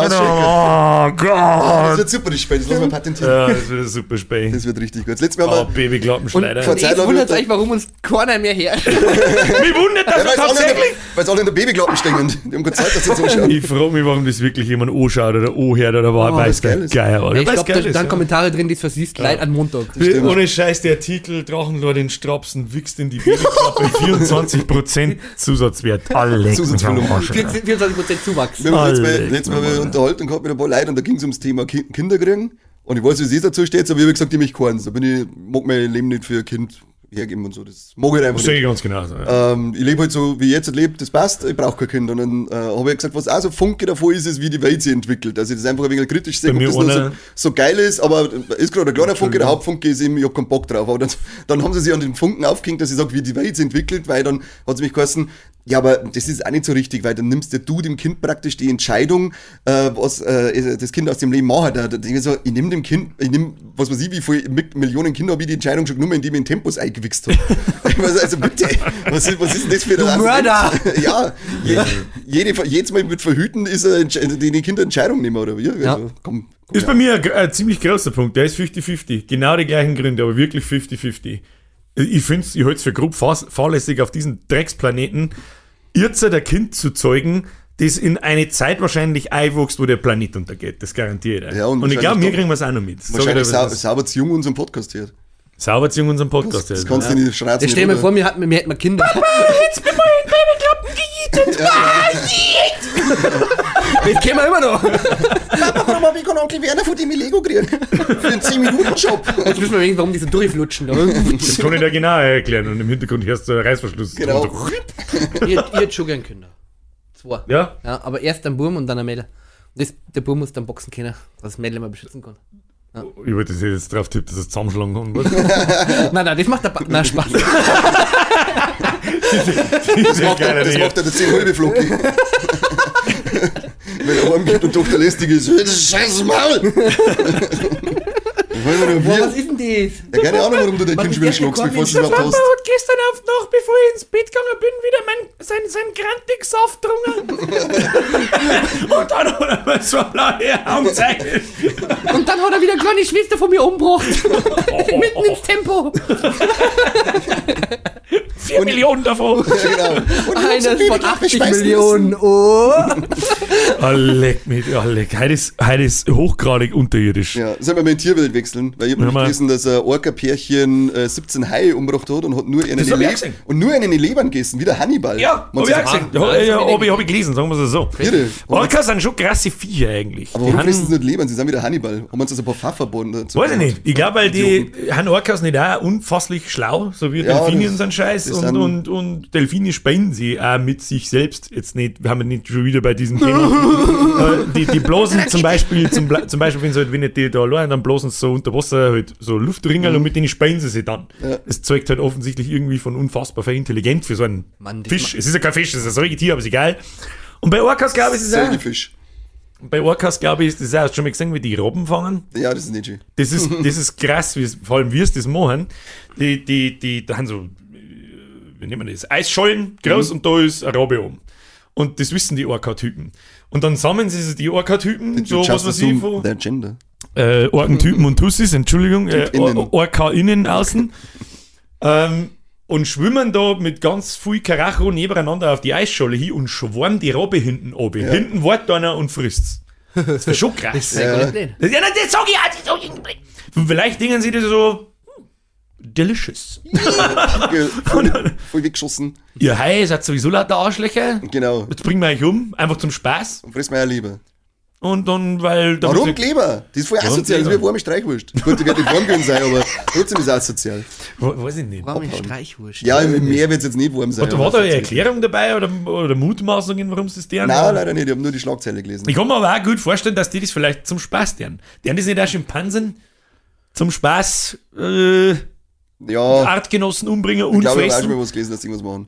Gott. wird super, das Spiel. Das lassen wir patentieren. Ja, das wird super spät. Das wird richtig gut. Das letzte Mal Oh, haben wir... Babyklappenschneider. vor- Und Zeit ich lang wundert euch, warum uns keiner mehr her. Mich wundert, dass Ja, wir weil es alle, in tatsächlich... der- weil es alle in der Babyklappen stehen. Die haben keine Zeit, dass sie so schauen. Ich frage mich, warum das wirklich jemand anschaut oder anhört oder war, Oh, weiß was geil. Geier. Oder? Ich Weiß glaube, da dann ja. Kommentare drin, die es versiehst, leid an Montag. Ohne Scheiß, der Titel Drachenlord in Strapsen wichst in die Babyklappe 24% Zusatzwert. Alle Zusatzvolumen. 24% Zuwachs. Wir haben letztes Mal, Mal unterhalten gehabt mit ein paar Leuten und da ging es ums Thema Ki- Kinder kriegen. Und ich weiß, wie es dazu steht, aber ich habe gesagt, ich möchte keins. Da bin ich, mag mein Leben nicht für ein Kind hergeben und so. Das mag ich einfach Das sehe ich ganz genau. so, Ja. Ähm, ich lebe halt so, wie ich jetzt lebe, das passt, ich brauche kein Kind. Und dann äh, habe ich gesagt, was auch so Funke davon ist, ist, wie die Welt sich entwickelt. Also ich das einfach ein wenig kritisch sehe, ob das nur so, so geil ist, aber ist gerade ein kleiner Funke, der Hauptfunke ist eben, ich habe keinen Bock drauf. Aber dann, dann haben sie sich an den Funken aufgehängt, dass ich sage, wie die Welt sich entwickelt, weil dann hat sie mich geheißen, ja, aber das ist auch nicht so richtig, weil dann nimmst ja du dem Kind praktisch die Entscheidung, äh, was äh, das Kind aus dem Leben macht. Da, da denke ich so, ich nehme dem Kind, ich nehme, was weiß ich, wie viele Mi- Millionen Kinder habe ich die Entscheidung schon genommen, indem ich in Tempos eingewichst habe. Weiß, also bitte, was ist, was ist denn das für Du ein Mörder! ja, je, jede, jedes Mal mit Verhüten ist eine Entsch- die, die Kinder Entscheidung nehmen, oder wie? Also, Ja. komm, komm Ist bei ja. mir ein, gr- ein ziemlich großer Punkt. Der ist 50-50. Genau die gleichen Gründe, aber wirklich 50-50. Ich finde es, ich halte es für grob fahr- fahrlässig, auf diesen Drecksplaneten Irzer der Kind zu zeugen, das in eine Zeit wahrscheinlich einwächst, wo der Planet untergeht. Das garantiert. Ja, und und ich glaube, wir kriegen wir es auch noch mit. Ich Wahrscheinlich sau, es ist. sauber zu jung unseren Podcast hört. Sauber zu unseren Podcast. Das also. kannst du nicht schreiben. Ich stell mir vor, wir hätten, wir hätten Kinder. jetzt bin in Babyklappen Das kennen wir immer noch. Papa, warum hab ich keinen Onkel Werner, von dem ich Lego kriegen? Für einen 10-Minuten-Job. Jetzt müssen wir wegen, warum die so durchflutschen. Da. Das kann ich dir genau erklären. Und im Hintergrund hörst du einen Reißverschluss. Genau. Ihr, ihr hättet schon gern Kinder. Zwei. Ja, Ja, aber erst ein Burm und dann ein Mädel. Das, der Burm muss dann boxen können, dass das Mädel mal beschützen kann. Ich wollte jetzt drauf tippen, dass es zusammenschlagen kann. Was? Nein, nein, das macht der ba Nein, Spaß. Das macht, er, das macht er der 10 halbe Flocki. Wenn er heimgeht und Tochter lästig ist, das ist scheiß Maul! Boah, was ist denn das? Ja, keine Ahnung, warum du dein Kind ist schon wieder der schluckst, bevor du es Korn? Gestern auf Nacht, bevor ich ins Bett gegangen bin, wieder mein, sein, sein Grantig-Saft getrunken. und dann hat er mir so eine blaue Augen gezeigt. Und dann hat er wieder eine kleine Schwester von mir umgebracht. Mitten ins Tempo. Vier Millionen davon. Ja, genau. Und von Babyklappe 80 schmeißen Millionen. Oh. Oh, leck mich, oh, leck. Heute ist, heute ist hochgradig unterirdisch. Ja, sollen wir mal in die Tierwelt wechseln? Weil ich habe Ja, gelesen, dass ein Orca-Pärchen äh, 17 Haie umgebracht hat und hat nur Das in hab die ich Le- gesehen. und nur einen in die Lebern gegessen, wie der Hannibal. Ja, hab ich auch gesehen. Ja, das ja, hab ich hab ich, gelesen, sagen wir es so. Irre. Orcas sind schon krasse Viecher eigentlich. Aber Die warum haben- fressen sie nicht Lebern? Sie sind wie der Hannibal. Haben uns das ein paar Pfaffer verbunden dazu? Weiß ich nicht. Ich glaube, weil die haben Orcas nicht auch unfasslich schlau, so wie Ja, Delfinien das- sind Scheiß. Und, und, und Delfine speien sie auch mit sich selbst. Jetzt nicht, wir haben nicht schon wieder bei diesem Thema. Äh, die, die bloßen zum Beispiel, zum, zum Beispiel, wenn sie halt, wenn nicht die da allein, dann bloßen sie so unter Wasser halt so Luftringel und mit denen speien sie sich dann. Ja. Das zeugt halt offensichtlich irgendwie von unfassbar viel Intelligenz für so einen Mann, Fisch. Es ist ja kein Fisch, es ist ein Säugetier, aber ist egal. Und bei Orcas, glaube ich, ist es auch, Säugefisch. bei Orcas, glaube ich, ist das auch, hast du schon mal gesehen, wie die Robben fangen? Ja, das ist nicht schön. Das ist, das ist krass, wie es, vor allem wie es das machen. Die, die, die, da haben so, äh, wie nennt man das? Eisschollen, groß, und da ist ein Robbe oben. Und das wissen die Orca-Typen. Und dann sammeln sie die Orca-Typen, so was weiß ich, von, their gender. äh, Orkentypen und Tussis, Entschuldigung, äh. Or- Orca innen, außen. ähm, und schwimmen da mit ganz viel Karacho nebeneinander auf die Eisscholle hin und schworn die Robbe hinten oben. Hinten wartet einer und frisst's. Das wäre schon krass. Das ist ja. Das, ja, das sag ich ja, das sag ich vielleicht denken sie das so, hm, delicious. Voll, voll weggeschossen. Ihr Hai seid sowieso lauter Arschlöcher. Genau. Jetzt bringen wir euch um, einfach zum Spaß. Und friss mir ja lieber. Und dann, weil... da Warum ich- Kleber? Das ist voll Warum asozial. Das ist wie warme Streichwurst. Gut, die wird nicht warm gewesen sein, aber trotzdem ist es asozial. Wo- Weiß ich nicht. Warum ein Streichwurst? Ja, im Meer wird es jetzt nicht warm sein. Hat, war da eine. Erklärung dabei oder, oder Mutmaßungen, warum es das deren? Nein, leider nicht. Ich habe nur die Schlagzeile gelesen. Ich kann mir aber auch gut vorstellen, dass die das vielleicht zum Spaß deren. Deren das nicht auch Schimpansen zum Spaß äh, Ja, Artgenossen umbringen ich und glaube, ich habe auch schon mal was gelesen, dass die irgendwas machen.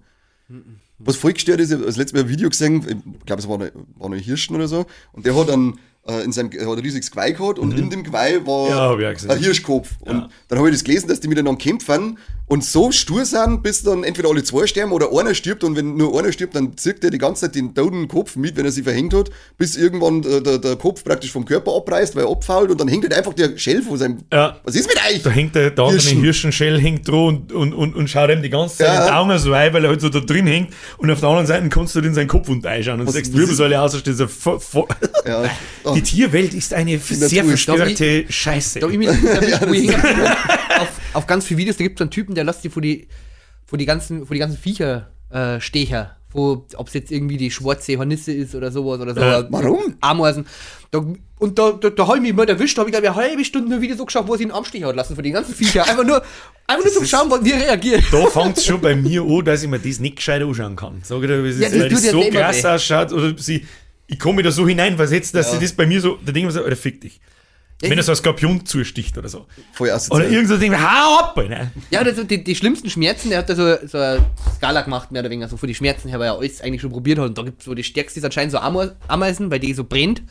Was voll gestört ist, ich habe das letzte Mal ein Video gesehen, ich glaube, es war noch, ein Hirschen oder so, und der hat dann äh, in seinem, er hat ein riesiges Geweih gehabt und in dem Geweih war Mhm. Ja, ein Hirschkopf. Und dann habe ich das gelesen, dass die miteinander kämpfen und so stur sind, bis dann entweder alle zwei sterben oder einer stirbt und wenn nur einer stirbt, dann zirkt er die ganze Zeit den toten Kopf mit, wenn er sich verhängt hat, bis irgendwann äh, der, der Kopf praktisch vom Körper abreißt, weil er abfault und dann hängt halt einfach der Shell von seinem... Ja. Was ist mit euch? Da hängt der, der andere Hirschen. Hirschenschell hängt dran und, und, und, und schaut ihm die ganze Zeit Ja. in die Augen so ein, weil er halt so da drin hängt. Und auf der anderen Seite kannst du in seinen Kopf und einschauen und Was- sagst, Wirbelsäule aus, steht so Ja. Oh. Die Tierwelt ist eine sehr verstörte Scheiße. Ich mich auf, auf ganz viele Videos, da gibt es einen Typen, der lässt die vor die, vor die ganzen, vor die ganzen Viecher äh, Stecher. Wo, ob es jetzt irgendwie die schwarze Hornisse ist oder sowas oder so. Ja. Warum? Ameisen. Da, und da, da, da habe ich mich mal erwischt, da habe ich glaube ich eine halbe Stunde nur Video so geschaut, wo sie einen Armstich hat lassen von den ganzen Viecher. Einfach nur, einfach nur zum Schauen, wie er reagiert. Da fängt es schon bei mir an, dass ich mir das nicht gescheit anschauen kann. Sag ich dir, wie es Ja, ist, weil das so krass weh. ausschaut. Oder sie, ich komme da so hineinversetzt, dass Ja. sie das bei mir so, ich mir so, Alter, fick dich. Wenn er so ein Skorpion zusticht oder so. Voll. Oder irgend so Ding, hau ab, Alter. Ja, das, die, die schlimmsten Schmerzen, der hat da so, so eine Skala gemacht, mehr oder weniger, so für die Schmerzen her, weil er alles eigentlich schon probiert hat. Und da gibt es so die stärkste ist anscheinend so Ameisen, weil die so brennt.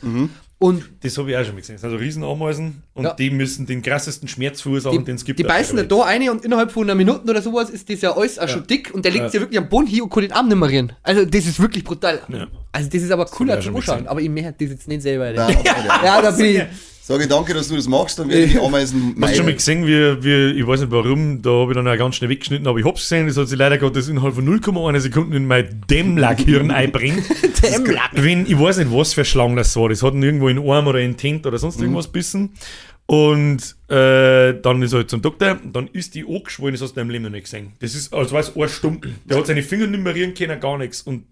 Und Das habe ich auch schon mal gesehen. Das sind also Riesenameisen und Ja. die müssen den krassesten Schmerz verursachen, den es gibt. die beißen da da eine und innerhalb von einer Minute oder sowas ist das ja alles auch schon dick und der legt Ja. sich ja wirklich am Boden hier und kann den Arm nummerieren. Also das ist wirklich brutal. Ja. Also das ist aber cooler zum Anschauen, gesehen. aber ich merke das jetzt nicht selber. Nicht. Ja, da bin ich. Sage danke, dass du das machst, dann werde ich die Ameisen Hast du schon mal meiden. gesehen, wie, wie, ich weiß nicht warum, da habe ich dann auch ganz schnell weggeschnitten, aber ich hab's gesehen, das hat sich leider Gottes innerhalb von 0,1 Sekunden in mein Dämmlackhirn einbringt. Dämmlack. Wenn, ich weiß nicht, was für ein Schlang das war, das hat ihn irgendwo in den Arm oder in den Tent oder sonst irgendwas bissen. Und äh, dann ist er halt zum Doktor, dann ist die angeschwollen, das hast du in deinem Leben noch nicht gesehen. Das ist, als es ein Stumpen. Der hat seine Finger nummerieren können, gar nichts. Und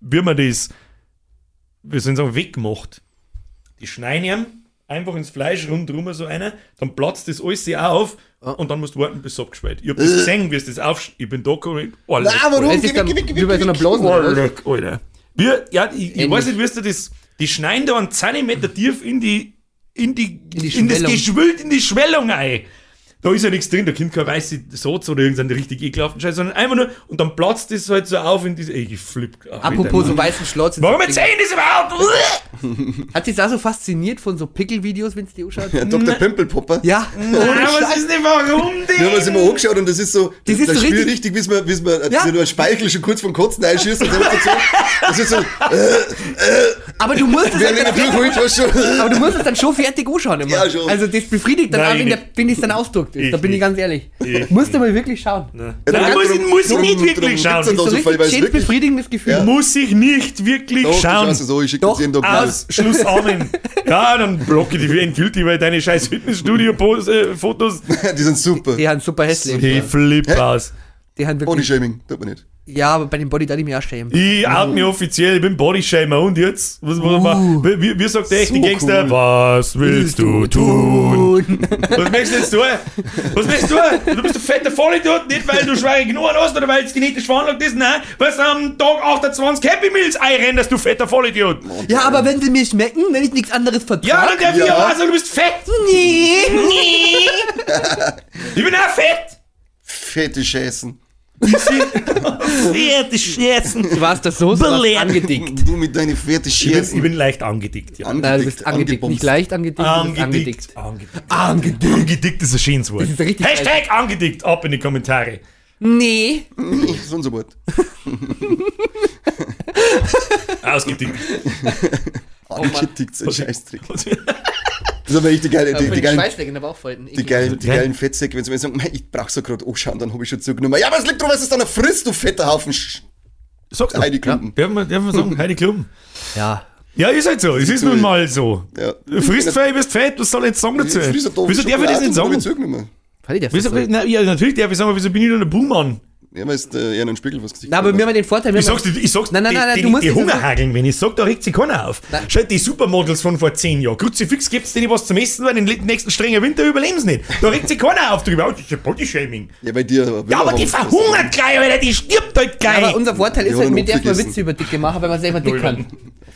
wie man das, wir sind sagen, weggemacht, die schneiden ihm einfach ins Fleisch rundherum so einer, dann platzt das alles sehr auf und dann musst du warten, bis es abgeschwellt. Ich hab das gesehen, wie es das auf, ich bin da gekommen, Nein, warum? Das Geh ist weg, dann wie bei weg, so einer. Blasen. Leck, Alter. Wir, ja, ich, ich weiß nicht, wirst du das, die schneiden da einen Zentimeter tief in die, in die, in, die das Schwellung. Geschwült, in die Schwellung ein. Da ist ja nichts drin, da kommt kein weiße Satz oder irgendein richtig ekelhaften Scheiß, sondern einfach nur, und dann platzt das halt so auf in diese, ey, ich flipp. Apropos so weißen Schlotz. Warum erzählen das überhaupt? Hat sich da so fasziniert von so Pickel-Videos, wenn es die anschaut? Ja, Dr. Pimpelpopper. Ja. Nein, was ist denn, warum denn? Wir haben uns immer angeschaut und das ist so, Das ist das so Spiel richtig- richtig, wie man, wie man Ja. ja. nur ein Speichel schon kurz vom Kotzen einschießt und dann dazu. Das ist so, Aber du musst es schon. Aber du musst es dann schon fertig anschauen immer. Ja, schon. Also das befriedigt dann Nein, auch, wenn, ich der, wenn das dann ausdruckt ist. Ich da bin ich nicht. ganz ehrlich. Ich musst du mal wirklich schauen. Nein, dann muss, ich- drum- muss ich nicht drum wirklich schauen. dann So so es schön befriedigendes Gefühl. Muss ich nicht wirklich Doch, schauen. das so, ich schicke Doch, jeden Tag Aus, Schluss, Amen. Ja, dann blocke ich die endgültig, weil deine scheiß Fitnessstudio-Fotos, Die sind super. Die haben super hässlich. ich aus. Die haben Body wirklich. Shaming, tut man nicht. Ja, aber bei dem Body da ich mich auch schämen. Ich out mich offiziell, ich bin Bodyshamer und jetzt? Was, was, Uh. was, wie, wie sagt der echte So Gangster? cool. Was willst du tun? Was möchtest du jetzt tun? Was möchtest du tun? Du bist ein fetter Vollidiot, nicht weil du schwere Knochen hast oder weil es genetisch veranlagt ist, nein, weil du am Tag 28 Happy Meals einrennst, du fetter Vollidiot. Ja, aber wenn sie mir schmecken, wenn ich nichts anderes vertrage. Ja, dann darf ich Ja. auch sagen, du bist fett. Nee. Ich bin auch fett. Fette Scheißen. Fette Schätzen. Du warst das so, so angedickt. Du mit deinen fette Ich bin, ich bin leicht angedickt, ja. Nein, du bist angedickt. angebumst. Nicht leicht angedickt, du bist angedickt. Angedickt. Angedickt. Angedickt ist ein schönes Wort. Das ist richtig Hashtag angedickt. Ab in die Kommentare. Nee. Das ist unser Wort. Ausgedickt. Angedickt, so ein Scheißtrick. Das ist aber echt die, geile, Aber die, für die, die geilen, die, geilen, die Ja. geilen Fettsäcke, wenn sie mir sagen, "Mei, ich brauch so gerade anschauen, dann habe ich schon zugenommen. Ja, aber es liegt weil es dann noch frisst, du fetter Haufen. Sch Sag's doch. Heidi Klumpen. Darf man, darf man sagen, Heidi Klumpen. Ja. Ja, ist halt so. Es ist nun mal so. Ja. Du frisst fett, bist fett, was soll ich jetzt sagen dazu? Wieso darf ich das nicht sagen? Fand ich das Wieso, na, ja, natürlich darf ich sagen, wieso bin ich nur der Buhmann? Ja, weil es äh, eher einen Spiegel was Gesicht Na, aber wir haben den Vorteil, wir Ich sag's dir, ich sag's Nein, nein, die, nein, nein, die, du musst die Hunger sagen. hageln, wenn ich sag, da regt sich keiner auf. Nein. Schau, die Supermodels von vor zehn Jahren. Kruzifix gibt's denen was zum Essen, weil den nächsten strengen Winter überleben sie nicht. Da regt sich keiner auf drüber. Das ist ja Bodyshaming. Ja, bei dir. Ja, aber die verhungert gleich, Alter, die stirbt halt gleich. Aber unser Vorteil ist halt, wir dürfen mal. Witze über Dicke machen, weil wir selber dick haben.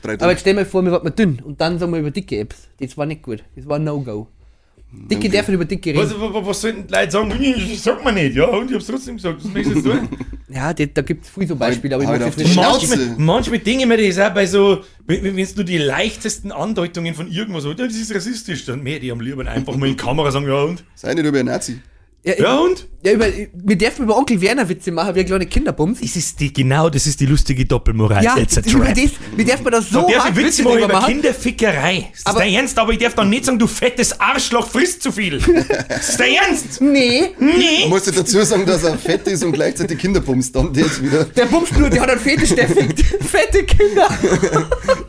Aber Aber jetzt stell mal vor, wir waren dünn und dann sagen wir über dicke Apps. Das war nicht gut. Das war ein No-Go. Dicke dürfen über dicke was, reden. was, was sollten die Leute sagen? Das sagt man nicht, ja, und ich hab's trotzdem gesagt. Was möchtest du tun? Ja, da gibt es viele so Beispiele, aber ich Halt auf jetzt. Manchmal, manchmal denke ich mir das auch bei so, wenn wenn du die leichtesten Andeutungen von irgendwas hast, ja, das ist rassistisch, dann mehr die am lieben einfach mal in die Kamera sagen, ja und? Sei nicht über ein Nazi. Ja, Ja und? ja, über, wir dürfen über Onkel Werner Witze machen, wie ein kleiner Kinderbums. Das ist die, genau, das ist die lustige Doppelmoral. Ja, It's a über trap. das, wir dürfen da so hart Witze machen über machen. Kinderfickerei. Das ist Aber- dein Ernst, aber ich darf dann nicht sagen, du fettes Arschloch, frisst zu viel. Das ist dein Ernst? Nee, Du Nee. musst dir dazu sagen, dass er fett ist und gleichzeitig Kinder bumst. Dann geht's wieder. der bumst nur, der hat einen Fetisch, der fickt fette Kinder.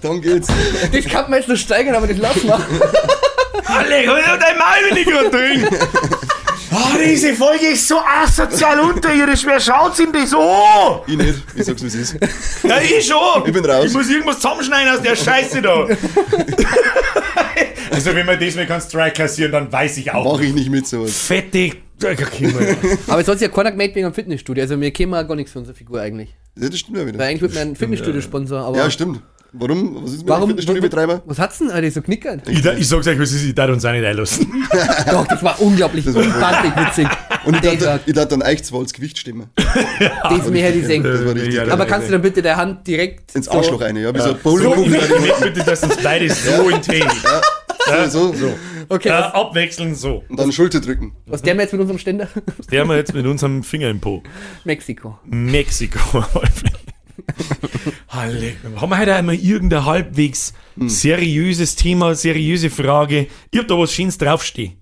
Dann geht's. Das kann man jetzt noch steigern, aber das lassen wir. Alle, hol dir dein Maul, wenn ich gerade drin. Ah, diese Folge ist so asozial unterirdisch. Wer schaut's ihm das an? Ich nicht. Ich sag's, wie es ist. Ja, ich schon. Ich bin raus. Ich muss irgendwas zusammenschneiden aus der Scheiße da. also, wenn man das mal kann Strike kassieren, dann weiß ich auch. Mach ich nicht mit sowas. Fette. Mal. Aber es hat sich ja keiner gemeldet wegen einem Fitnessstudio. Also wir kämen auch gar nichts für unsere Figur eigentlich. Ja, das stimmt ja Weil wieder. eigentlich wird man ein Fitnessstudio-Sponsor, aber. Ja, stimmt. Warum? Was ist mit Warum? dem Fitnessstudio-Betreiber? Was hat's denn? Alter, so knickert? ich, da- ich sag's euch, was ist, ich darf uns auch nicht einlassen. Doch, das war unglaublich unfantig witzig. Und ich Der dachte, ich dachte dann echt zwar als Gewicht stimmen. das mir hätte ich Das denken. war richtig. Ja. Aber kannst du dann bitte der Hand direkt Ins Arschloch eine, ja, wie so ein So, Bowlingkugel. ich möchte bitte, dass uns beide so intern. So, so. Okay, was, abwechselnd so. Und dann Schulter drücken. was der mir jetzt mit unserem Ständer? Der haben wir jetzt mit unserem Finger im Po. Mexiko. Mexiko. Halle. Haben wir heute einmal irgendein halbwegs seriöses Thema, seriöse Frage? Ich hab da was Schönes draufstehen.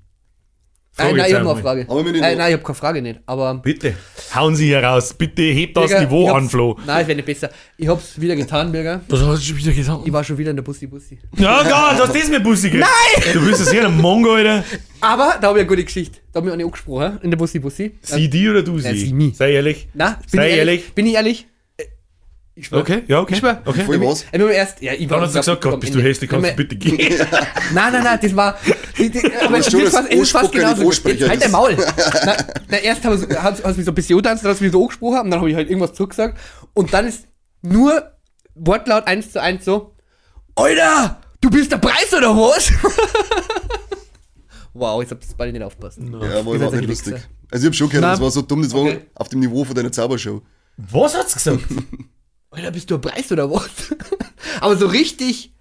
Äh, Frage nein, jetzt ich hab noch einmal. eine Frage. Aber wir nicht Äh, nein, ich hab keine Frage nicht. Aber. Bitte, hauen Sie hier raus. Bitte hebt das Birger, Niveau ich an, Flo. Nein, es wäre nicht besser. Ich hab's wieder getan, Birger. Was hast du schon wieder gesagt? Ich war schon wieder in der Bussi Bussi. Ja, du hast das mit Bussi gekriegt. Nein! Du bist das hier ein Mongo, Alter. Aber da habe ich eine gute Geschichte. Da habe ich auch nicht angesprochen in der Bussi Bussi. Sie die oder du sie? Ja, sie nie. Sei ehrlich. Na, bin Sei ich ehrlich. Bin ich ehrlich? Äh, Ich schwör. Okay, ja, okay. Ich schwör. Okay. Voll was? Ich bin erst, ja, ich Dann hast du gesagt, Gott, bist du hässlich, kannst du bitte gehen. Nein, nein, nein, das war. Die, die, aber das das fast, es ist fast genauso. Jetzt halt das- der Maul. na, na, erst hast du hast, hast mich so ein bisschen getanzt, dann hast du mich so angesprochen und dann habe ich halt irgendwas zurückgesagt. Und dann ist nur Wortlaut eins zu eins so: Alter, du bist der Preis oder was? wow, jetzt habt ihr beide nicht aufpassen. Ja, war überhaupt nicht lustig. Wichser. Also ich hab schon gehört, das war so dumm, das war okay. auf dem Niveau von deiner Zaubershow. Was hat's gesagt? Alter, bist du ein Preis oder was? aber so richtig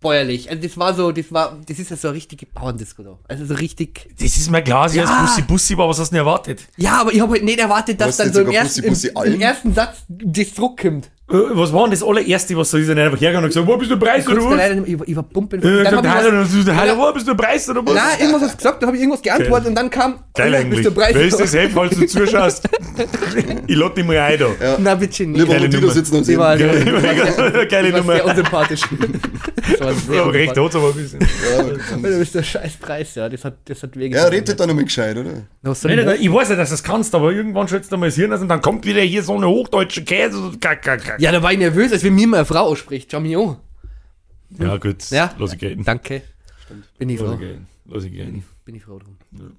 bäuerlich. Also das war so, das war, das ist ja so eine richtige Bauerndisco da. Also so richtig. Das ist mir klar, sie Ja. heißt Bussi Bussi, aber was hast du denn erwartet? Ja, aber ich habe halt nicht erwartet, dass Was dann so im ersten, im, im ersten Satz das Druck kommt. Äh, Was war denn das allererste, was so ist? Dann einfach hergegangen und gesagt, wo bist du Preis oder was? leider, ich, war- ich war pumpen. Äh, Dann gesagt, hab Hallo, ich was, du, Hallo, wo bist du Preis oder was? na, irgendwas hast du gesagt, da habe ich irgendwas geantwortet und dann kam, Geil eigentlich. bist du Preis Wer ist oder das Held, falls du zuschaust? ich lade dich mal ein da. Ja. Na, bitte nicht. Lieber Geile Nummer. sitzen und sehen. war, Geile, geile die war sehr Nummer. unsympathisch. Sehr Aber recht unsympathisch. hat's aber ein bisschen. Du bist der scheiß Preis, ja. Das hat, das hat wehgetan. Ja, redet da noch mal gescheit, oder? Nein, ich nein, ich weiß ja, dass du es kannst, aber irgendwann schützt du mal das Hirn aus und dann kommt wieder hier so eine hochdeutsche Käse. und kack, kack, kack. Ja, da war ich nervös, als wenn mir mal eine Frau ausspricht. Schau mich an. Ja, gut. Ja. Ich gehen. Danke. Bin ich froh. ich gehen. Lass ich gehen. Bin ich froh drum.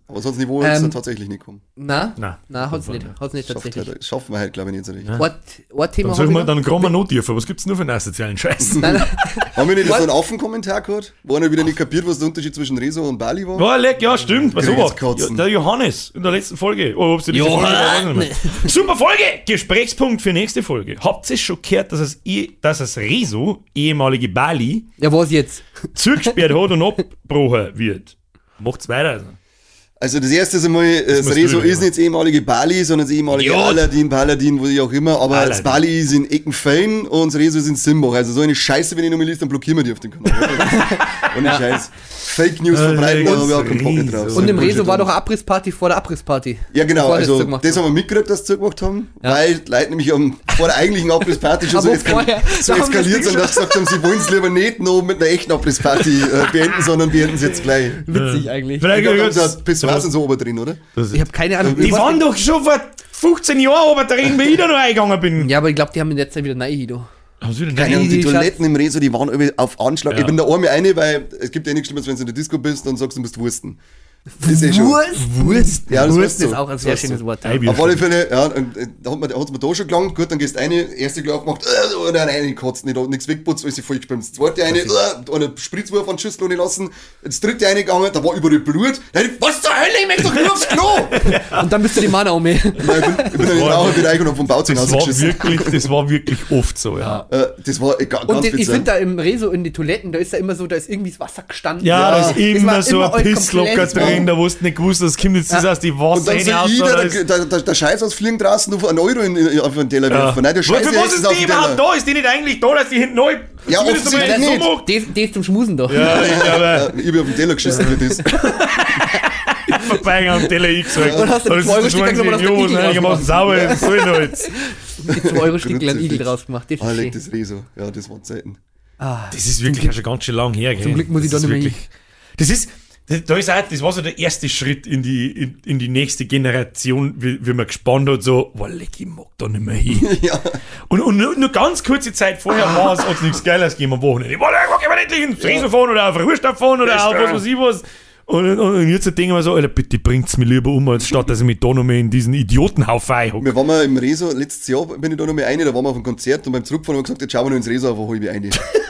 Aber sonst Niveau ist Ähm, dann tatsächlich nicht kommen. Na? Nein. Na, hat's nicht. Hat's nicht Schafft tatsächlich. halt, schaffen wir halt, glaube ich, nicht so richtig. Dann sag hab mal, ich noch. dann graben wir noch tiefer. Was gibt's nur für einen asozialen Scheiß? Nein, nein. Haben wir nicht What? so einen Affenkommentar gehört? Wo einer wieder nicht kapiert, was der Unterschied zwischen Rezo und Bali war? Ja, leck, ja, stimmt. Was ja, Der Johannes in der letzten Folge. Oh, ob's die. Folge. Super Folge! Gesprächspunkt für nächste Folge. Habt ihr schon gehört, dass es, eh- dass es Rezo, ehemalige Bali, Ja, was jetzt? zugesperrt hat und abgebrochen wird? Macht's weiter. Also. Also das erste ist einmal, äh, das du ist nicht das ehemalige Bali, sondern das ehemalige Idiot. Aladdin, Paladin, wo ich auch immer, aber das Aladdin. Bali ist in Eckenfein und das Rezo ist in Simbach. Also so eine Scheiße, wenn ich nochmal liest, dann blockieren wir die auf dem Kanal. Ohne Scheiß. Fake News verbreiten, da habe ich auch keinen Bock drauf. Und im Rezo war doch eine Abrissparty vor der Abrissparty. Ja, genau, Bevor also zugemacht das haben. haben wir mitgekriegt, dass sie zugemacht haben, Ja. weil die Leute nämlich am, vor der eigentlichen Abrissparty schon so, eskal so eskaliert sind, dass sie gesagt haben, sie wollen es lieber nicht noch mit einer echten Abrissparty äh, beenden, sondern beenden es jetzt gleich. Witzig eigentlich. Ich Vielleicht Pissoirs und so oben drin, oder? Ich habe keine Ahnung. Die was- waren doch schon vor 15 Jahren aber drin, wie ich da noch eingegangen bin. Ja, aber ich glaube, die haben in der Zeit wieder nein, Hido. Haben sie denn Keine Ahnung, die die Toiletten im Rezo, die waren irgendwie auf Anschlag. Ja. Ich bin da einmal eine, weil es gibt ja nichts Schlimmes, wenn du in der Disco bist und sagst, du musst wursten. Das ist schon. Wurst. Ja, das Wurst ist auch ein sehr schönes. Wort. Ja. Auf alle Fälle, ja, und, äh, da hat man, hat's mir da schon gelangt, gut, dann gehst du eine, erste Glas gemacht, äh, und dann eine gekotzt, nicht, nichts weggeputzt, alles voll gespült. Das zweite eine, äh, eine Spritzwurf an die Schüssel ohne lassen, das dritte eine gegangen, da war überall Blut. Dann, ich, was zur Hölle, ich möchte doch nur aufs Klo! Und dann bist du die Mann um mich. Nein, ich bin, ich bin in den Raucherbereich und hab vom Bauzaun Das war, rausgeschissen. wirklich, das war wirklich oft so, ja. Äh, das war egal, Und ganz ich bizarr. finde da im Rezo in die Toiletten, da ist da immer so, da ist irgendwie das Wasser gestanden. Ja, da ist immer so ein Pisslocker komplett- drin, da wusst du nicht gewusst, das kommt jetzt das aus die Und Wasser dann so rein, ich, oder der, ist- der, der, der Scheiß aus Fliegen draußen nur für einen Euro in, in, auf den Teller Ja. werfen. Nein, der Scheiß Für was ist auf die den überhaupt da? Ist die nicht eigentlich da, dass die hinten neu Ja, offensichtlich nicht. Die, die ist zum Schmusen doch. Ja, ich glaube, Ich bin auf den Teller geschissen für das. vorbei am Teller eingesagt. Und hast du die zwei Euro Stück genommen und hast den gemacht, sauber, das soll noch jetzt. 2 Euro Stück einen Igel draus gemacht. Das ist Ah, leg das Rezo. Ja, das war Zeiten. Ah, Das ist wirklich schon ganz schön lang her, gell? Zum Glück muss ich da ist nicht mehr wirklich, Das ist, da ist auch, das war so der erste Schritt in die, in, in die nächste Generation, wie, wie man gespannt hat, so, leck, ich mag da nicht mehr hin. Ja. Und, und nur, nur ganz kurze Zeit vorher war es, hat es nichts Geiles gegeben am Wochenende. Ich wollte einfach endlich ins Riesen fahren oder auf eine fahren oder auf was weiß ich was. Und, und, und jetzt denken wir so, Alter, bitte bringt's mir lieber um, als statt dass ich mich da noch mehr in diesen Idiotenhaufen einhocke. Wir waren mal im Rezo, letztes Jahr bin ich da noch mal eine, da waren wir auf einem Konzert und beim Zurückfahren haben wir gesagt, jetzt schauen wir noch ins Rezo, aber hol ich eine.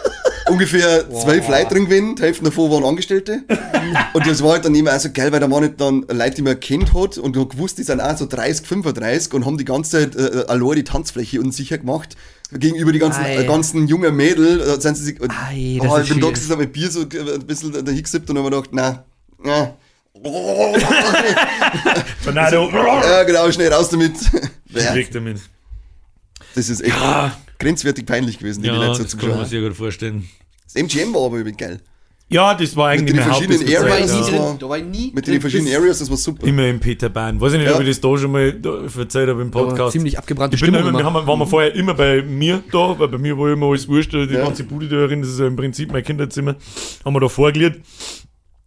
Ungefähr zwölf Leute drin gewesen, die Hälfte davon waren Angestellte. und das war halt dann immer auch so geil, weil da waren nicht dann Leute, die man kennt hat und du gewusst, die sind auch so 30, 35 und haben die ganze Zeit äh, allein die Tanzfläche unsicher gemacht. Gegenüber die ganzen, Ei. äh, ganzen jungen Mädel, äh, sind sie sich, Ei, das oh, ist ich bin da gesessen, mit Bier so äh, ein bisschen dahin gesippt und hab mir gedacht, na, na. Tornado. ja, genau, schnell raus damit. Weg damit. Das ist echt Ja. grenzwertig peinlich gewesen, die Ja, letzte das kann man sich ja gut vorstellen. Das MGM war aber übrigens geil. Ja, das war eigentlich den mein verschiedenen Areas, ja. war-. Da war ich nie Mit den verschiedenen Areas, das war super. Immer im Peterbahn. Weiß ich nicht, Ja. ob ich das da schon mal erzählt habe im Podcast. ziemlich abgebrannte Ich bin Stimmung immer, wir haben, waren wir vorher immer bei mir da, weil bei mir war immer alles wurscht, die Ja. ganze Bude da drin, das ist ja im Prinzip mein Kinderzimmer, haben wir da vorgelegt.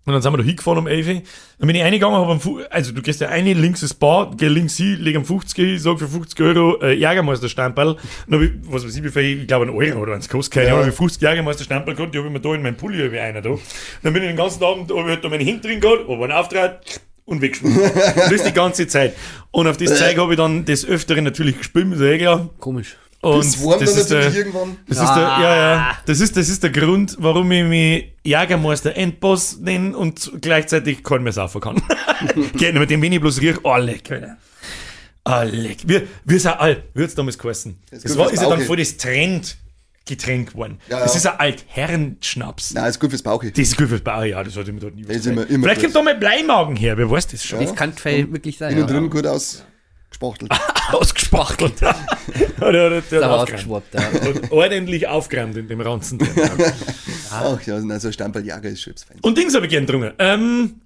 Und dann sind wir da hingefahren um 11 Uhr. Dann bin ich reingegangen, hab am Fu also du gehst ja eine, links ins Bar, geh links hin, leg am 50 hin, sag für 50 Euro äh, Jägermeister-Stempel. Dann hab ich, was weiß ich, wie viel, ich glaube einen Euro oder eins kostet, keine Ja. Ahnung, ich 50 Jägermeister-Stempel gehabt, die hab ich mir da in meinen Pulli ich einer da. Dann bin ich den ganzen Abend, hab ich halt da meine Hände drin gehabt, hab einen Auftritt und weggeschmissen. Das die ganze Zeit. Und auf das Zeug habe ich dann des Öfteren natürlich gespielt, ist ja eh klar. Komisch. Und Das warm das dann ist der, irgendwann. das ist der, ja, ja, das ist, das ist der Grund, warum ich mich Jagermeister Endboss nenne und gleichzeitig keinen mehr saufen kann. Geht nicht, mit dem wenn ich bloß riech, oh leck, Alter. Oh leck. Wir, wir sind alt, wie hat's damals geheißen? Das Das ist war, ist ja dann voll das Trendgetränk geworden. Ja, Das ja. ist ein Altherrenschnaps. Nein, ist gut fürs Bauch. Das ist gut fürs Bauer, ja, das hatte ich mir dort nie Das immer- immer Vielleicht kommt da mal Bleimagen her, wer weiß das schon. Das kann Fall wirklich sein. Innen Ja. drin gut ausgespachtelt. Ausgespachtelt. oder, oder, der Aber aufgeräumt. ausgeschwappt, ja. Und ordentlich aufgeräumt in dem Ranzen. Ach ja, nein, so ein Stamperljager ist fein. Und Dings habe ich gern getrunken. Ähm,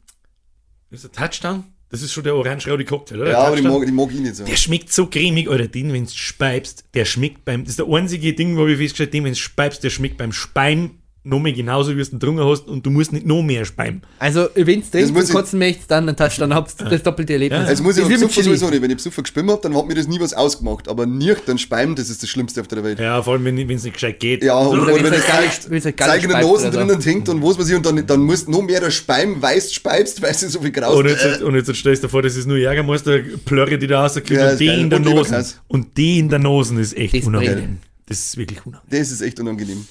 das ist der Touchdown. Das ist schon der orange-raudi Cocktail, oder? Ja, aber die mag, die mag ich nicht so. der schmeckt so cremig, oder den, wenn du speibst, der schmeckt beim, das ist der einzige Ding, wo ich festgestellt den, wenn du speibst, der schmeckt beim Speim noch mehr genauso, wie du ihn drungen hast und du musst nicht noch mehr speimen. Also, wenn du trinkst und kotzen möchtest, dann einen Touchdown habt das doppelte Erlebnis. Also muss ich Besucher Chili. sowieso nicht. Wenn ich Besucher geschwimmt hab, dann hat mir das nie was ausgemacht. Aber nüchtern speimen, das ist das Schlimmste auf der Welt. Ja, vor allem, wenn es nicht gescheit geht. Ja, und Oder oder wenn's wenn halt es gar nicht- wenn's halt gar nicht zeig in der speibst Nose oder so. drinnen hängt und was weiß ich, und dann, dann musst du noch mehr Speim, weißt, speibst, weil sie so viel graust. Und jetzt, und jetzt stellst du dir vor, das ist nur Jägermeister, Plörre, die da rauskommt Ja, und die in der. Leberkäse. Und die in der Nase ist echt unangenehm. Das ist wirklich unangenehm. Das ist echt unangenehm.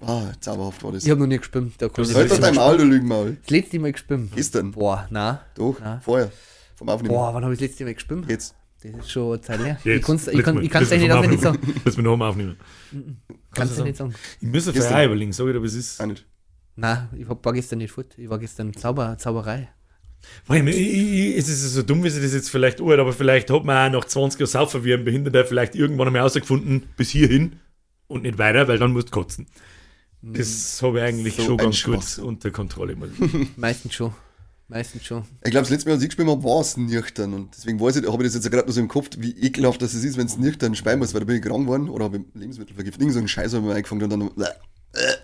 Ah, zauberhaft war das. Ich habe noch nie gespimmt. Da ich Halt doch nicht. dein Maul, du Lügenmaul. Das letzte Mal gespimmt. Gestern. Boah, na. Doch, Na. vorher. Vom Aufnehmen. Boah, wann habe ich das letzte Mal gespimmt? Jetzt. Das ist schon eine Zeit her. Ich Jetzt, kann's- ich kann Mal. ich kann's Letztes dir nicht aufnehmen. sagen. Lass mich noch einmal aufnehmen. Kannst du nicht sagen. Ich muss ja Gestern. überlegen, sag ich dir, was ist. Auch nicht. Nein, ich hab- war gestern nicht fort. Ich war gestern Zauber, Zauberei. Weil ich, ich, es ist so dumm, wie sie das jetzt vielleicht alt, aber vielleicht hat man auch nach 20 Jahren Saufen wie ein Behinderter vielleicht irgendwann einmal herausgefunden, bis hierhin und nicht weiter, weil dann musst du kotzen. Das habe ich eigentlich So schon ganz gut Schwachsinn. unter Kontrolle. Meistens schon. Meistens schon. Ich glaube, das letzte Mal, als ich gespielt habe, war es nüchtern. Und deswegen weiß ich, habe ich das jetzt gerade noch so im Kopf, wie ekelhaft das ist, wenn es nüchtern speien muss, weil da bin ich krank geworden oder habe Lebensmittelvergiftung, so einen Scheiß habe ich mir eingefangen und dann äh, äh,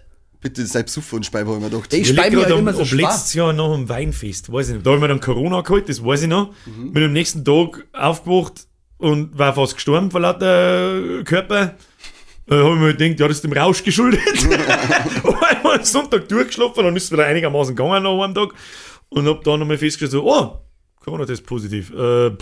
bitte sei besoffen und speien, habe ich mir gedacht. Ich Ich speib überlege mir halt immer so ob schwach. letztes Jahr noch am Weinfest, weiß ich nicht. Da habe ich mir dann Corona geholt, das weiß ich noch. Bin am nächsten Tag aufgewacht und war fast gestorben vor lauter Körper. Da habe ich mir gedacht, ja, das ist dem Rausch geschuldet. und einmal am Sonntag durchgeschlafen, dann ist es wieder einigermaßen gegangen nach einem Tag. Und hab dann nochmal festgestellt, so, oh, Corona-Test positiv. Äh, pff,